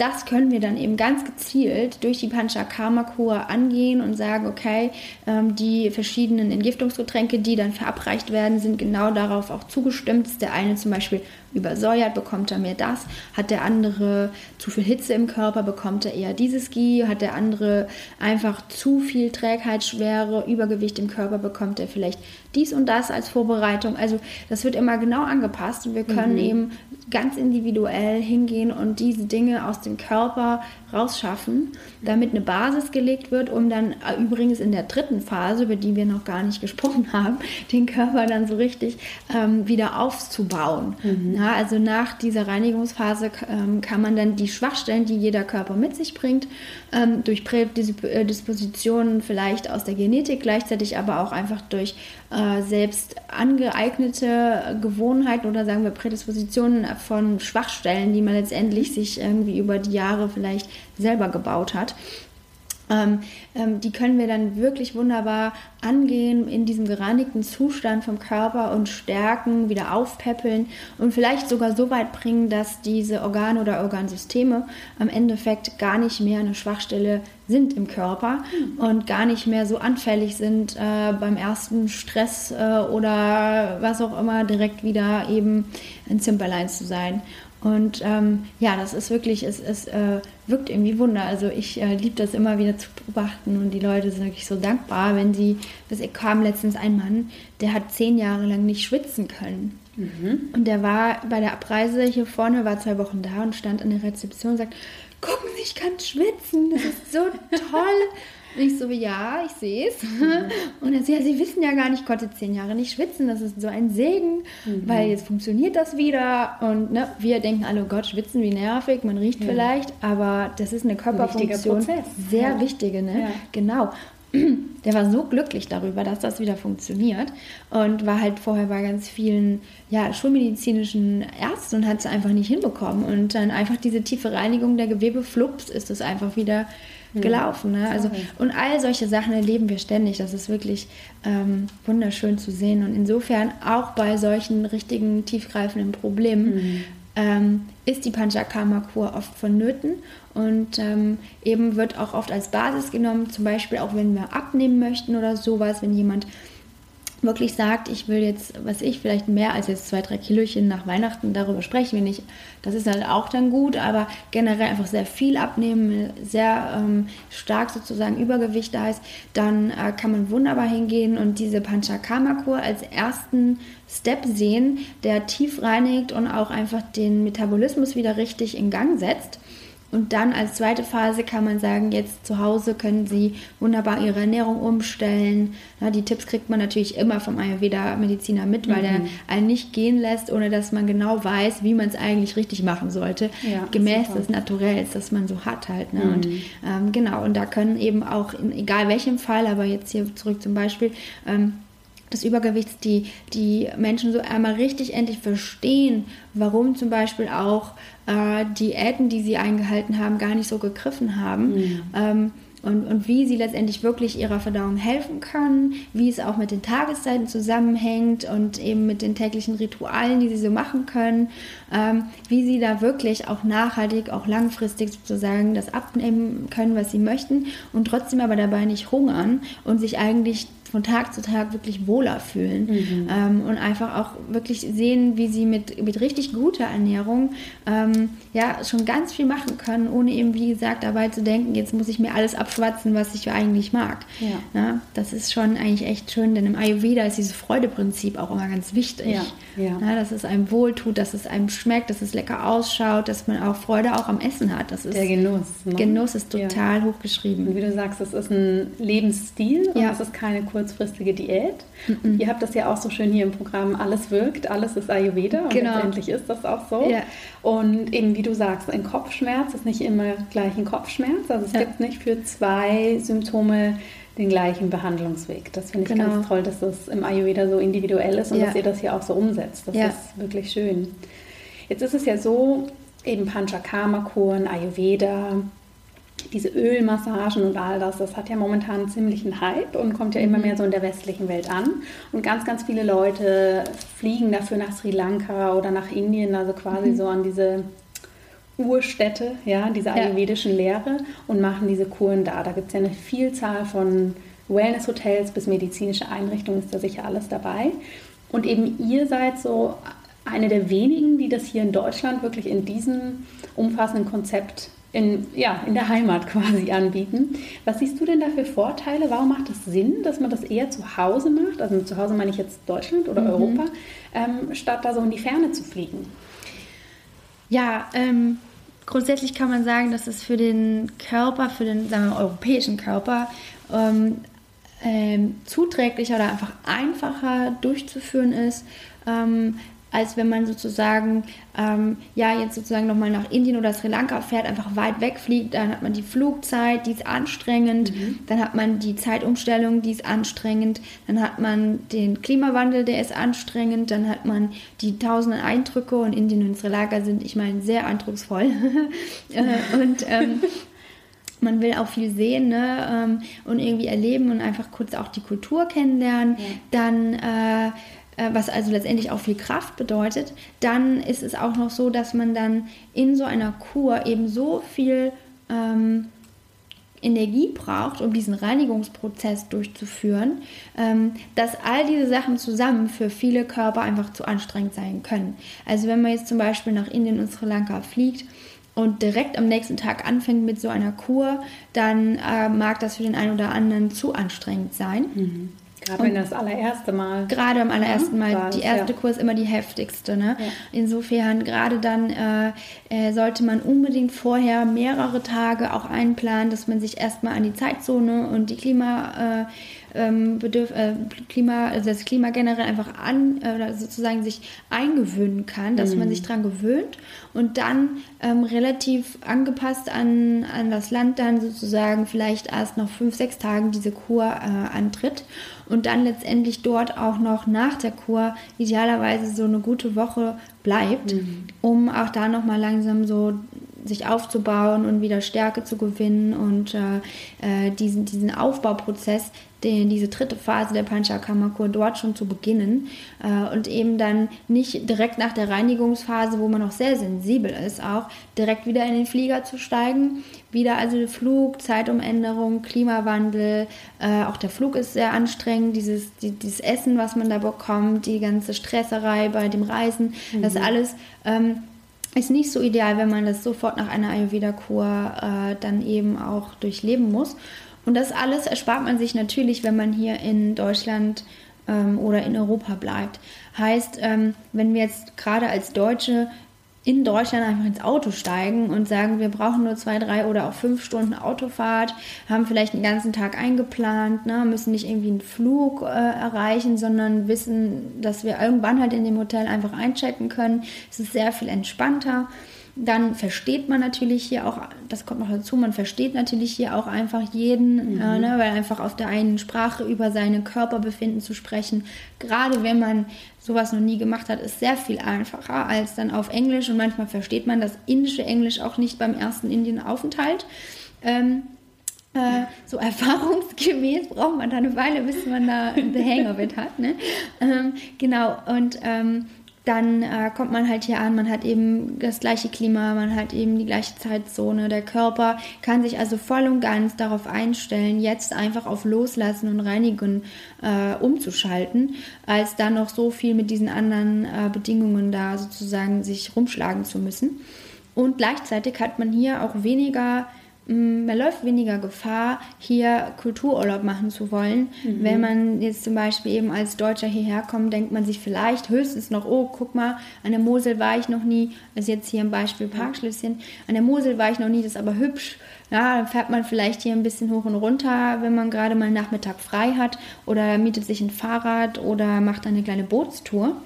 das können wir dann eben ganz gezielt durch die Panchakarma-Kur angehen und sagen, okay, ähm, die verschiedenen Entgiftungsgetränke, die dann verabreicht werden, sind genau darauf auch zugestimmt. Der eine zum Beispiel übersäuert, bekommt er mehr das. Hat der andere zu viel Hitze im Körper, bekommt er eher dieses Gie. Hat der andere einfach zu viel Trägheitsschwere, Übergewicht im Körper, bekommt er vielleicht dies und das als Vorbereitung. Also das wird immer genau angepasst und wir können mhm. eben ganz individuell hingehen und diese Dinge aus dem dem Körper rausschaffen, damit eine Basis gelegt wird, um dann äh, übrigens in der dritten Phase, über die wir noch gar nicht gesprochen haben, den Körper dann so richtig ähm, wieder aufzubauen. Mhm. Ja, also nach dieser Reinigungsphase ähm, kann man dann die Schwachstellen, die jeder Körper mit sich bringt, ähm, durch Prädispositionen vielleicht aus der Genetik, gleichzeitig aber auch einfach durch äh, selbst angeeignete Gewohnheiten oder sagen wir Prädispositionen von Schwachstellen, die man letztendlich sich irgendwie über die Jahre vielleicht selber gebaut hat. Ähm, ähm, die können wir dann wirklich wunderbar angehen in diesem gereinigten Zustand vom Körper und stärken, wieder aufpäppeln und vielleicht sogar so weit bringen, dass diese Organe oder Organsysteme am Endeffekt gar nicht mehr eine Schwachstelle sind im Körper mhm. und gar nicht mehr so anfällig sind äh, beim ersten Stress äh, oder was auch immer direkt wieder eben ein Zimperlein zu sein. Und ähm, ja, das ist wirklich, es, es äh, wirkt irgendwie Wunder. Also ich äh, liebe das immer wieder zu beobachten und die Leute sind wirklich so dankbar, wenn sie, bis kam letztens ein Mann, der hat zehn Jahre lang nicht schwitzen können. Mhm. Und der war bei der Abreise hier vorne, war zwei Wochen da und stand an der Rezeption und sagt, gucken Sie, ich kann schwitzen, das ist so toll. Und ich so, ja, ich sehe es. Mhm. Und er sagt, ja, Sie wissen ja gar nicht, ich konnte zehn Jahre nicht schwitzen. Das ist so ein Segen, mhm. weil jetzt funktioniert das wieder. Und ne, wir denken alle, oh Gott, schwitzen, wie nervig, man riecht ja. vielleicht. Aber das ist eine Körperfunktion. Ein sehr ja. wichtige, ne? Ja. Genau. Der war so glücklich darüber, dass das wieder funktioniert und war halt vorher bei ganz vielen ja, schulmedizinischen Ärzten und hat es einfach nicht hinbekommen. Und dann einfach diese tiefe Reinigung der Gewebe, flups, ist es einfach wieder gelaufen. Ne? Also, und all solche Sachen erleben wir ständig. Das ist wirklich ähm, wunderschön zu sehen. Und insofern auch bei solchen richtigen tiefgreifenden Problemen mhm. ähm, ist die Panchakarma-Kur oft vonnöten. Und ähm, eben wird auch oft als Basis genommen, zum Beispiel auch wenn wir abnehmen möchten oder sowas, wenn jemand wirklich sagt, ich will jetzt, was ich, vielleicht mehr als jetzt zwei, drei Kilochen nach Weihnachten, darüber sprechen wir nicht. Das ist halt auch dann gut, aber generell einfach sehr viel abnehmen, sehr ähm, stark sozusagen Übergewicht da ist, dann äh, kann man wunderbar hingehen und diese Panchakarma-Kur als ersten Step sehen, der tief reinigt und auch einfach den Metabolismus wieder richtig in Gang setzt. Und dann als zweite Phase kann man sagen, jetzt zu Hause können Sie wunderbar Ihre Ernährung umstellen. Ja, die Tipps kriegt man natürlich immer vom Ayurveda-Mediziner mit, weil mhm. der einen nicht gehen lässt, ohne dass man genau weiß, wie man es eigentlich richtig machen sollte. Ja, gemäß super. des Naturells, das man so hat halt. Ne? Mhm. Und ähm, genau, und da können eben auch, in egal welchem Fall, aber jetzt hier zurück zum Beispiel, ähm, des Übergewichts die, die Menschen so einmal richtig endlich verstehen, warum zum Beispiel auch äh, Diäten, die sie eingehalten haben, gar nicht so gegriffen haben. Mhm. Ähm, und, und wie sie letztendlich wirklich ihrer Verdauung helfen können, wie es auch mit den Tageszeiten zusammenhängt und eben mit den täglichen Ritualen, die sie so machen können, ähm, wie sie da wirklich auch nachhaltig, auch langfristig sozusagen das abnehmen können, was sie möchten und trotzdem aber dabei nicht hungern und sich eigentlich von Tag zu Tag wirklich wohler fühlen mhm. ähm, und einfach auch wirklich sehen, wie sie mit, mit richtig guter Ernährung ähm, ja schon ganz viel machen können, ohne eben, wie gesagt, dabei zu denken, jetzt muss ich mir alles abschwatzen, was ich eigentlich mag. Ja. Na, das ist schon eigentlich echt schön, denn im Ayurveda ist dieses Freudeprinzip auch immer ganz wichtig. Ja. Ja. Na, dass es einem wohltut, dass es einem schmeckt, dass es lecker ausschaut, dass man auch Freude auch am Essen hat. Das ist, Der Genuss. Ne? Genuss ist total hochgeschrieben. Und wie du sagst, es ist ein Lebensstil und es ist keine Kur kurzfristige Diät. Mhm. Ihr habt das ja auch so schön hier im Programm, alles wirkt, alles ist Ayurveda und genau. letztendlich ist das auch so. Ja. Und eben wie du sagst, ein Kopfschmerz ist nicht immer gleich ein Kopfschmerz. Also es ja. gibt nicht für zwei Symptome den gleichen Behandlungsweg. Das finde ich genau. ganz toll, dass das im Ayurveda so individuell ist und ja. dass ihr das hier auch so umsetzt. Das ist wirklich schön. Jetzt ist es ja so, eben Panchakarma-Kuren, Ayurveda, diese Ölmassagen und all das, das hat ja momentan einen ziemlichen Hype und kommt ja immer mhm. mehr so in der westlichen Welt an. Und ganz, ganz viele Leute fliegen dafür nach Sri Lanka oder nach Indien, also quasi mhm. so an diese Urstädte, ja, diese ayurvedischen Lehre und machen diese Kuren da. Da gibt es ja eine Vielzahl von Wellness-Hotels bis medizinische Einrichtungen, ist da sicher alles dabei. Und eben ihr seid so eine der wenigen, die das hier in Deutschland wirklich in diesem umfassenden Konzept in, ja, in der Heimat quasi anbieten. Was siehst du denn da für Vorteile? Warum macht es das Sinn, dass man das eher zu Hause macht? Also zu Hause meine ich jetzt Deutschland oder mhm. Europa, ähm, statt da so in die Ferne zu fliegen? Ja, ähm, grundsätzlich kann man sagen, dass es für den Körper, für den sagen wir, europäischen Körper, ähm, ähm, zuträglicher oder einfach einfacher durchzuführen ist, ähm, als wenn man sozusagen, ähm, ja, jetzt sozusagen nochmal nach Indien oder Sri Lanka fährt, einfach weit wegfliegt. Dann hat man die Flugzeit, die ist anstrengend. Mhm. Dann hat man die Zeitumstellung, die ist anstrengend. Dann hat man den Klimawandel, der ist anstrengend. Dann hat man die tausenden Eindrücke und Indien und Sri Lanka sind, ich meine, sehr eindrucksvoll. Äh, und ähm, man will auch viel sehen ne? Ähm, und irgendwie erleben und einfach kurz auch die Kultur kennenlernen. Ja. Dann äh, äh, was also letztendlich auch viel Kraft bedeutet, dann ist es auch noch so, dass man dann in so einer Kur eben so viel ähm, Energie braucht, um diesen Reinigungsprozess durchzuführen, ähm, dass all diese Sachen zusammen für viele Körper einfach zu anstrengend sein können. Also wenn man jetzt zum Beispiel nach Indien und Sri Lanka fliegt, und direkt am nächsten Tag anfängt mit so einer Kur, dann äh, mag das für den einen oder anderen zu anstrengend sein. Mhm. Gerade wenn das allererste Mal. Gerade am allerersten Mal. War die erste ja. Kur ist immer die heftigste. Ne? Ja. Insofern, gerade dann äh, äh, sollte man unbedingt vorher mehrere Tage auch einplanen, dass man sich erstmal an die Zeitzone und die Klima. Äh, ähm, Bedürf äh, Klima, also das Klima generell einfach an, äh, sozusagen sich eingewöhnen kann, dass mhm. man sich daran gewöhnt und dann ähm, relativ angepasst an, an das Land dann sozusagen vielleicht erst noch fünf, sechs Tagen diese Kur äh, antritt und dann letztendlich dort auch noch nach der Kur idealerweise so eine gute Woche bleibt, mhm. um auch da nochmal langsam so sich aufzubauen und wieder Stärke zu gewinnen und äh, äh diesen, diesen Aufbauprozess den, diese dritte Phase der Panchakarma-Kur dort schon zu beginnen äh, und eben dann nicht direkt nach der Reinigungsphase, wo man noch sehr sensibel ist, auch direkt wieder in den Flieger zu steigen. Wieder also Flug, Zeitumänderung, Klimawandel, äh, auch der Flug ist sehr anstrengend, dieses, die, dieses Essen, was man da bekommt, die ganze Stresserei bei dem Reisen, mhm. das alles ähm, ist nicht so ideal, wenn man das sofort nach einer Ayurveda-Kur äh, dann eben auch durchleben muss. Und das alles erspart man sich natürlich, wenn man hier in Deutschland ähm, oder in Europa bleibt. Heißt, ähm, wenn wir jetzt gerade als Deutsche in Deutschland einfach ins Auto steigen und sagen, wir brauchen nur zwei, drei oder auch fünf Stunden Autofahrt, haben vielleicht den ganzen Tag eingeplant, ne, müssen nicht irgendwie einen Flug äh, erreichen, sondern wissen, dass wir irgendwann halt in dem Hotel einfach einchecken können. Es ist sehr viel entspannter dann versteht man natürlich hier auch, das kommt noch dazu, man versteht natürlich hier auch einfach jeden, mhm. äh, ne, weil einfach auf der einen Sprache über seine Körperbefinden zu sprechen, gerade wenn man sowas noch nie gemacht hat, ist sehr viel einfacher als dann auf Englisch und manchmal versteht man das indische Englisch auch nicht beim ersten Indienaufenthalt. Ähm, äh, so erfahrungsgemäß braucht man da eine Weile, bis man da the hang of it hat. Ne? Ähm, genau, und ähm, dann äh, kommt man halt hier an, man hat eben das gleiche Klima, man hat eben die gleiche Zeitzone. Der Körper kann sich also voll und ganz darauf einstellen, jetzt einfach auf Loslassen und Reinigen äh, umzuschalten, als dann noch so viel mit diesen anderen äh, Bedingungen da sozusagen sich rumschlagen zu müssen. Und gleichzeitig hat man hier auch weniger man läuft weniger Gefahr, hier Kultururlaub machen zu wollen. Mhm. Wenn man jetzt zum Beispiel eben als Deutscher hierher kommt, denkt man sich vielleicht höchstens noch, oh, guck mal, an der Mosel war ich noch nie. Also jetzt hier im Beispiel Parkschlösschen. An der Mosel war ich noch nie, das ist aber hübsch. Ja, dann fährt man vielleicht hier ein bisschen hoch und runter, wenn man gerade mal Nachmittag frei hat oder mietet sich ein Fahrrad oder macht eine kleine Bootstour.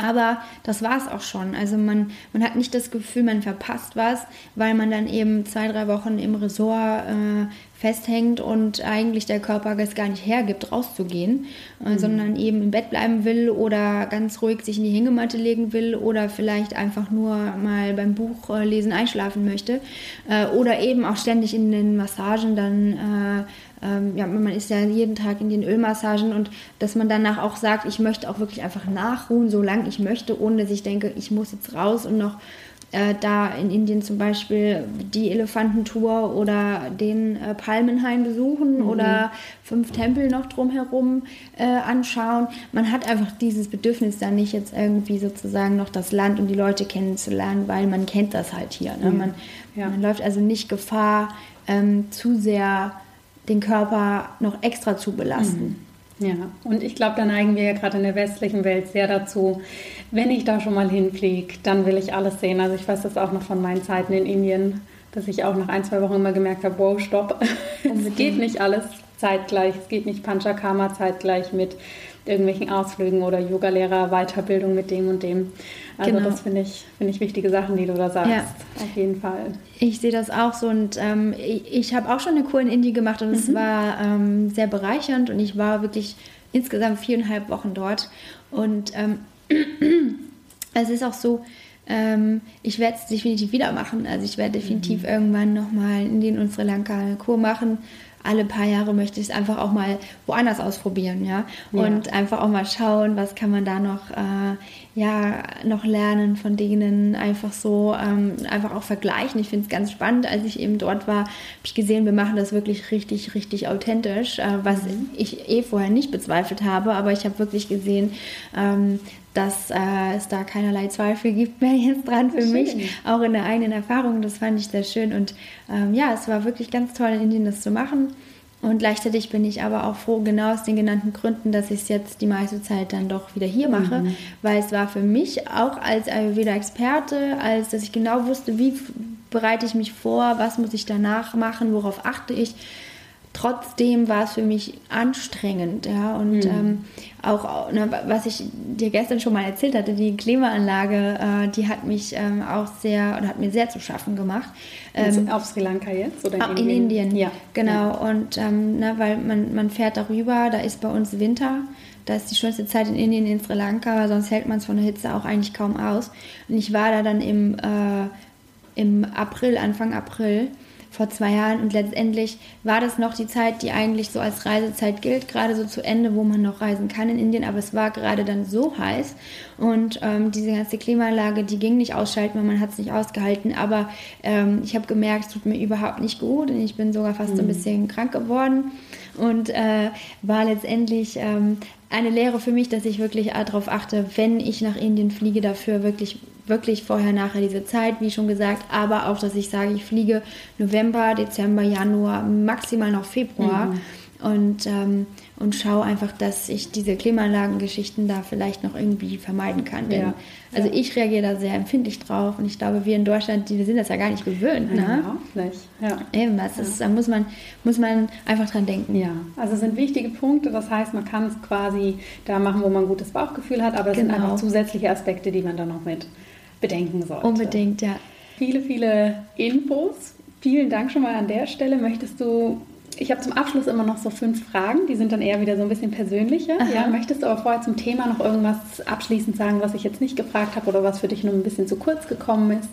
Aber das war es auch schon. Also man, man hat nicht das Gefühl, man verpasst was, weil man dann eben zwei, drei Wochen im Resort äh, festhängt und eigentlich der Körper es gar nicht hergibt, rauszugehen, äh, mhm. sondern eben im Bett bleiben will oder ganz ruhig sich in die Hängematte legen will oder vielleicht einfach nur mal beim Buchlesen einschlafen möchte äh, oder eben auch ständig in den Massagen dann äh, ähm, ja, man ist ja jeden Tag in den Ölmassagen und dass man danach auch sagt, ich möchte auch wirklich einfach nachruhen, solange ich möchte, ohne dass ich denke, ich muss jetzt raus und noch äh, da in Indien zum Beispiel die Elefantentour oder den äh, Palmenhain besuchen mhm. oder fünf Tempel noch drumherum äh, anschauen. Man hat einfach dieses Bedürfnis dann nicht jetzt irgendwie sozusagen noch das Land und die Leute kennenzulernen, weil man kennt das halt hier. Ne? Man, ja. man läuft also nicht Gefahr, ähm, zu sehr den Körper noch extra zu belasten. Mhm. Ja, und ich glaube, da neigen wir ja gerade in der westlichen Welt sehr dazu, wenn ich da schon mal hinfliege, dann will ich alles sehen. Also ich weiß das auch noch von meinen Zeiten in Indien, dass ich auch nach ein, zwei Wochen immer gemerkt habe, wow, stopp, es geht nicht alles zeitgleich, es geht nicht Panchakarma zeitgleich mit irgendwelchen Ausflügen oder Yogalehrer, Weiterbildung mit dem und dem. Also genau. das finde ich, find ich wichtige Sachen, die du da sagst. Ja. Auf jeden Fall. Ich sehe das auch so und ähm, ich, ich habe auch schon eine Kur in Indien gemacht und mhm. es war ähm, sehr bereichernd und ich war wirklich insgesamt viereinhalb Wochen dort und ähm, es ist auch so, ähm, ich werde es definitiv wieder machen. Also ich werde definitiv mhm. irgendwann nochmal in den und Sri Lanka eine Kur machen alle paar Jahre möchte ich es einfach auch mal woanders ausprobieren, ja? ja. Und einfach auch mal schauen, was kann man da noch, äh, ja, noch lernen von denen, einfach so, ähm, einfach auch vergleichen. Ich finde es ganz spannend, als ich eben dort war, habe ich gesehen, wir machen das wirklich richtig, richtig authentisch, äh, was mhm. ich eh vorher nicht bezweifelt habe, aber ich habe wirklich gesehen, ähm, dass äh, es da keinerlei Zweifel gibt mehr jetzt dran für schön. mich, auch in der eigenen Erfahrung. Das fand ich sehr schön und ähm, ja, es war wirklich ganz toll in Indien das zu machen. Und gleichzeitig bin ich aber auch froh, genau aus den genannten Gründen, dass ich es jetzt die meiste Zeit dann doch wieder hier mache, mhm. weil es war für mich auch als Ayurveda-Experte, als dass ich genau wusste, wie bereite ich mich vor, was muss ich danach machen, worauf achte ich trotzdem war es für mich anstrengend, ja. Und mhm. ähm, auch, ne, was ich dir gestern schon mal erzählt hatte, die Klimaanlage, äh, die hat mich ähm, auch sehr oder hat mir sehr zu schaffen gemacht. Ähm, auf Sri Lanka jetzt oder in, ah, in Indien? Indien? Ja. Genau. Ja. Und ähm, ne, weil man, man fährt darüber, da ist bei uns Winter. Da ist die schönste Zeit in Indien, in Sri Lanka, sonst hält man es von der Hitze auch eigentlich kaum aus. Und ich war da dann im, äh, im April, Anfang April vor zwei Jahren. Und letztendlich war das noch die Zeit, die eigentlich so als Reisezeit gilt, gerade so zu Ende, wo man noch reisen kann in Indien. Aber es war gerade dann so heiß und ähm, diese ganze Klimaanlage, die ging nicht ausschalten, weil man hat es nicht ausgehalten. Aber ähm, ich habe gemerkt, es tut mir überhaupt nicht gut und ich bin sogar fast mhm. ein bisschen krank geworden und äh, war letztendlich ähm, eine Lehre für mich, dass ich wirklich darauf achte, wenn ich nach Indien fliege, dafür wirklich wirklich vorher, nachher diese Zeit, wie schon gesagt, aber auch, dass ich sage, ich fliege November, Dezember, Januar, maximal noch Februar. Mhm. Und, ähm, und schaue einfach, dass ich diese Klimaanlagengeschichten da vielleicht noch irgendwie vermeiden kann. Denn, ja. Also ich reagiere da sehr empfindlich drauf und ich glaube, wir in Deutschland, die sind das ja gar nicht gewöhnt. Ne? Ja, nicht. Ja. Eben, das ja. ist, da muss man, muss man einfach dran denken. Ja, also es sind wichtige Punkte. Das heißt, man kann es quasi da machen, wo man ein gutes Bauchgefühl hat, aber es genau. sind einfach zusätzliche Aspekte, die man dann noch mit bedenken sollte. Unbedingt, ja. Viele, viele Infos. Vielen Dank schon mal an der Stelle. Möchtest du, ich habe zum Abschluss immer noch so fünf Fragen, die sind dann eher wieder so ein bisschen persönlicher. Ja, möchtest du aber vorher zum Thema noch irgendwas abschließend sagen, was ich jetzt nicht gefragt habe oder was für dich nur ein bisschen zu kurz gekommen ist?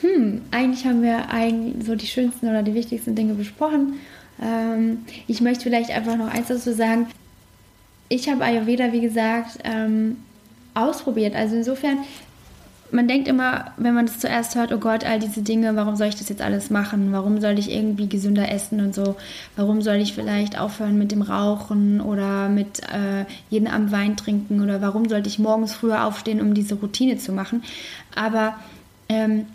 Hm, eigentlich haben wir eigentlich so die schönsten oder die wichtigsten Dinge besprochen. Ähm, ich möchte vielleicht einfach noch eins dazu sagen. Ich habe Ayurveda, wie gesagt, ähm, ausprobiert. Also insofern man denkt immer, wenn man das zuerst hört, oh Gott, all diese Dinge, warum soll ich das jetzt alles machen? Warum soll ich irgendwie gesünder essen und so? Warum soll ich vielleicht aufhören mit dem Rauchen oder mit äh, jeden Abend Wein trinken? Oder warum sollte ich morgens früher aufstehen, um diese Routine zu machen? Aber ähm,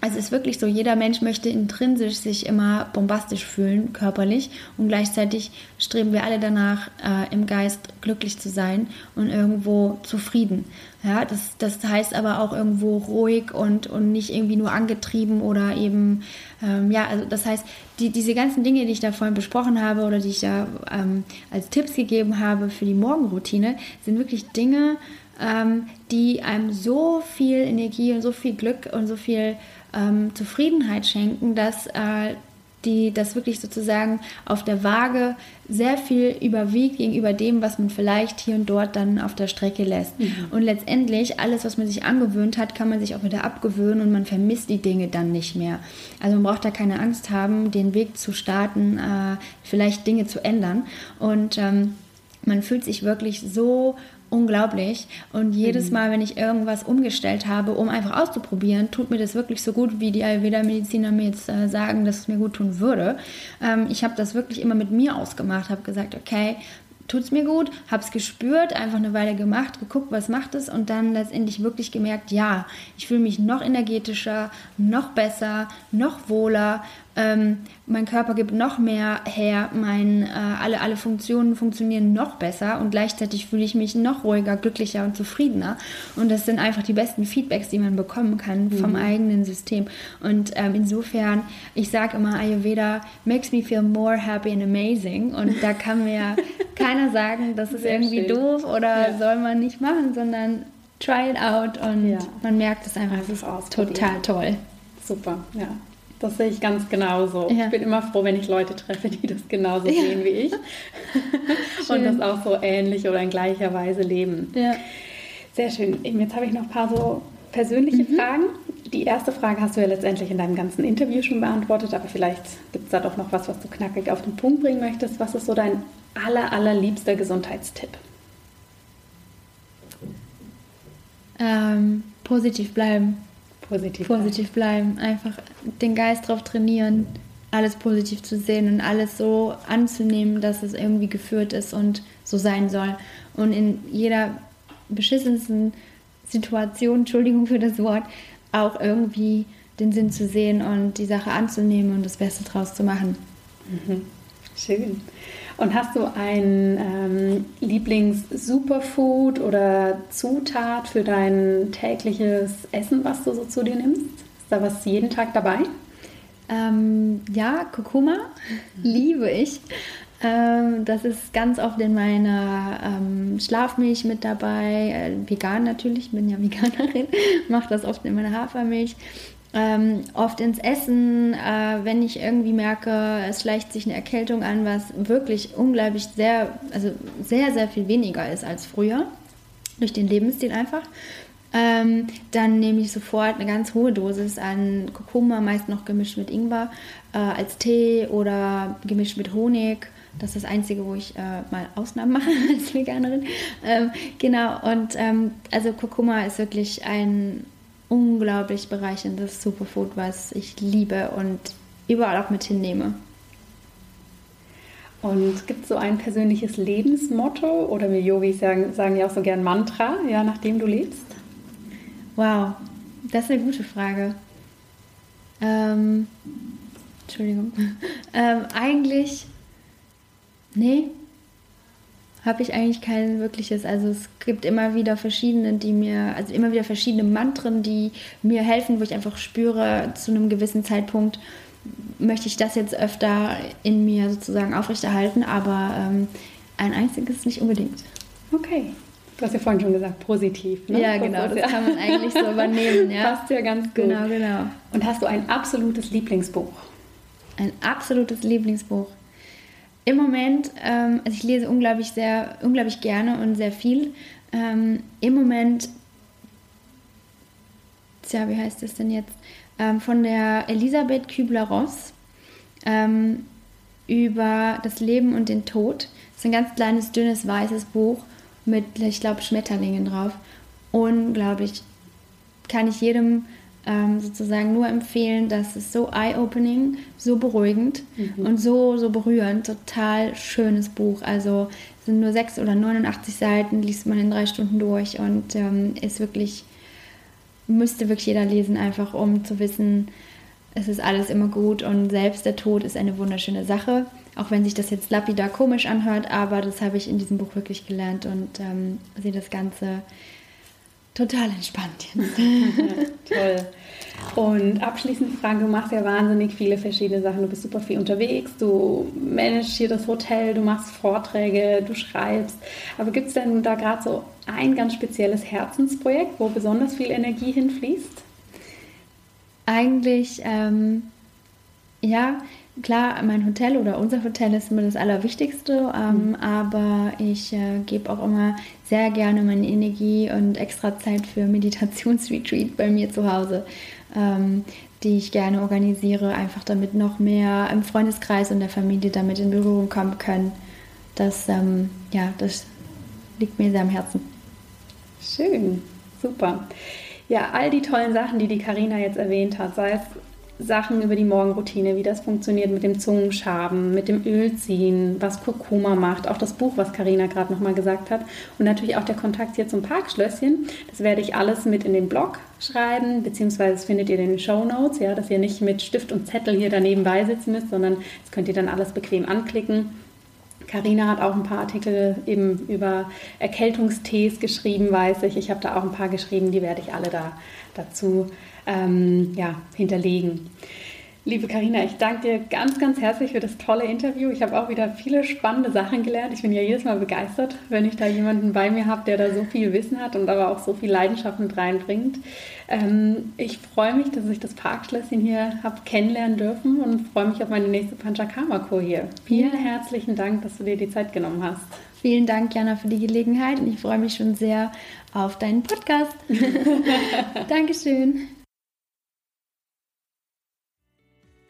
also es ist wirklich so, jeder Mensch möchte intrinsisch sich immer bombastisch fühlen, körperlich. Und gleichzeitig streben wir alle danach, äh, im Geist glücklich zu sein und irgendwo zufrieden. Ja, das, das heißt aber auch irgendwo ruhig und, und nicht irgendwie nur angetrieben oder eben, ähm, ja, also das heißt, die, diese ganzen Dinge, die ich da vorhin besprochen habe oder die ich da ähm, als Tipps gegeben habe für die Morgenroutine, sind wirklich Dinge, ähm, die einem so viel Energie und so viel Glück und so viel ähm, Zufriedenheit schenken, dass äh, die das wirklich sozusagen auf der Waage sehr viel überwiegt gegenüber dem, was man vielleicht hier und dort dann auf der Strecke lässt. Mhm. Und letztendlich alles, was man sich angewöhnt hat, kann man sich auch wieder abgewöhnen und man vermisst die Dinge dann nicht mehr. Also man braucht da keine Angst haben, den Weg zu starten, äh, vielleicht Dinge zu ändern. Und ähm, man fühlt sich wirklich so unglaublich. Und jedes mhm. Mal, wenn ich irgendwas umgestellt habe, um einfach auszuprobieren, tut mir das wirklich so gut, wie die Ayurveda-Mediziner mir jetzt äh, sagen, dass es mir gut tun würde. Ähm, ich habe das wirklich immer mit mir ausgemacht, habe gesagt, okay, tut es mir gut, habe es gespürt, einfach eine Weile gemacht, geguckt, was macht es und dann letztendlich wirklich gemerkt, ja, ich fühle mich noch energetischer, noch besser, noch wohler, ähm, mein Körper gibt noch mehr her, mein, äh, alle, alle Funktionen funktionieren noch besser und gleichzeitig fühle ich mich noch ruhiger, glücklicher und zufriedener. Und das sind einfach die besten Feedbacks, die man bekommen kann vom mhm. eigenen System. Und ähm, insofern, ich sage immer, Ayurveda makes me feel more happy and amazing. Und da kann mir keiner sagen, das ist Sehr irgendwie schön. doof oder ja. soll man nicht machen, sondern try it out und ja. man merkt es einfach, es ist total toll. Super, ja. Das sehe ich ganz genauso. Ja. Ich bin immer froh, wenn ich Leute treffe, die das genauso ja. sehen wie ich. und das auch so ähnlich oder in gleicher Weise leben. Ja. Sehr schön. Jetzt habe ich noch ein paar so persönliche mhm. Fragen. Die erste Frage hast du ja letztendlich in deinem ganzen Interview schon beantwortet, aber vielleicht gibt es da doch noch was, was du knackig auf den Punkt bringen möchtest. Was ist so dein aller, allerliebster Gesundheitstipp? Ähm, positiv bleiben. Positiv, positiv bleiben. bleiben. Einfach den Geist drauf trainieren, alles positiv zu sehen und alles so anzunehmen, dass es irgendwie geführt ist und so sein soll. Und in jeder beschissensten Situation, Entschuldigung für das Wort, auch irgendwie den Sinn zu sehen und die Sache anzunehmen und das Beste draus zu machen. Mhm. Schön. Und hast du ein ähm, Lieblings-Superfood oder Zutat für dein tägliches Essen, was du so zu dir nimmst? Ist da was jeden Tag dabei? Ähm, ja, Kurkuma mhm. liebe ich. Ähm, das ist ganz oft in meiner ähm, Schlafmilch mit dabei. Äh, vegan natürlich, bin ja Veganerin, mache das oft in meiner Hafermilch ähm, oft ins Essen, äh, wenn ich irgendwie merke, es schleicht sich eine Erkältung an, was wirklich unglaublich sehr, also sehr, sehr viel weniger ist als früher, durch den Lebensstil einfach. Ähm, dann nehme ich sofort eine ganz hohe Dosis an Kurkuma, meist noch gemischt mit Ingwer, äh, als Tee oder gemischt mit Honig. Das ist das Einzige, wo ich äh, mal Ausnahmen mache als Veganerin. Ähm, genau, und ähm, also Kurkuma ist wirklich ein unglaublich bereicherndes Superfood, was ich liebe und überall auch mit hinnehme. Und gibt es so ein persönliches Lebensmotto oder wie Yogis sagen, sagen ja auch so gern Mantra, ja, nachdem du lebst? Wow, das ist eine gute Frage. Ähm, Entschuldigung. Ähm, eigentlich, nee, habe ich eigentlich kein wirkliches. Also es gibt immer wieder verschiedene, die mir, also immer wieder verschiedene Mantren, die mir helfen, wo ich einfach spüre, zu einem gewissen Zeitpunkt möchte ich das jetzt öfter in mir sozusagen aufrechterhalten, aber ähm, ein einziges nicht unbedingt. Okay. Du hast ja vorhin schon gesagt, positiv. Ne? Ja, genau, das, kann man eigentlich so übernehmen. Ja. Passt ja ganz gut. Genau, genau. Und hast du ein absolutes Lieblingsbuch? Ein absolutes Lieblingsbuch. Im Moment, ähm, also ich lese unglaublich sehr, unglaublich gerne und sehr viel. Ähm, Im Moment, tja, wie heißt das denn jetzt? Ähm, von der Elisabeth Kübler-Ross ähm, über das Leben und den Tod. Das ist ein ganz kleines, dünnes, weißes Buch mit, ich glaube, Schmetterlingen drauf. Unglaublich. Kann ich jedem ähm, sozusagen nur empfehlen, dass es so eye-opening, so beruhigend mhm. und so, so berührend, total schönes Buch. Also sind nur sechs oder 89 Seiten, liest man in drei Stunden durch und ähm, ist wirklich, müsste wirklich jeder lesen, einfach um zu wissen, es ist alles immer gut und selbst der Tod ist eine wunderschöne Sache. Auch wenn sich das jetzt lapidar komisch anhört, aber das habe ich in diesem Buch wirklich gelernt und ähm, sehe das Ganze total entspannt jetzt. Toll. Und abschließend Frage, du machst ja wahnsinnig viele verschiedene Sachen. Du bist super viel unterwegs, du managst hier das Hotel, du machst Vorträge, du schreibst. Aber gibt es denn da gerade so ein ganz spezielles Herzensprojekt, wo besonders viel Energie hinfließt? Eigentlich, ähm, ja, klar, mein Hotel oder unser Hotel ist immer das Allerwichtigste, ähm, mhm. aber ich äh, gebe auch immer sehr gerne meine Energie und extra Zeit für Meditationsretreat bei mir zu Hause, ähm, die ich gerne organisiere, einfach damit noch mehr im Freundeskreis und der Familie damit in Berührung kommen können. Das, ähm, ja, das liegt mir sehr am Herzen. Schön, super. Ja, all die tollen Sachen, die die Karina jetzt erwähnt hat, sei es Sachen über die Morgenroutine, wie das funktioniert mit dem Zungenschaben, mit dem Ölziehen, was Kurkuma macht, auch das Buch, was Karina gerade nochmal gesagt hat und natürlich auch der Kontakt hier zum Parkschlösschen. Das werde ich alles mit in den Blog schreiben, beziehungsweise das findet ihr in den Show Notes, ja, dass ihr nicht mit Stift und Zettel hier daneben sitzen müsst, sondern das könnt ihr dann alles bequem anklicken. Karina hat auch ein paar Artikel eben über Erkältungstees geschrieben, weiß ich. Ich habe da auch ein paar geschrieben, die werde ich alle da dazu ähm, ja, hinterlegen. Liebe Karina, ich danke dir ganz, ganz herzlich für das tolle Interview. Ich habe auch wieder viele spannende Sachen gelernt. Ich bin ja jedes Mal begeistert, wenn ich da jemanden bei mir habe, der da so viel Wissen hat und aber auch so viel Leidenschaft mit reinbringt. Ähm, ich freue mich, dass ich das Parkschlösschen hier habe kennenlernen dürfen und freue mich auf meine nächste Panchakarma-Kur hier. Vielen ja. herzlichen Dank, dass du dir die Zeit genommen hast. Vielen Dank, Jana, für die Gelegenheit und ich freue mich schon sehr auf deinen Podcast. Dankeschön.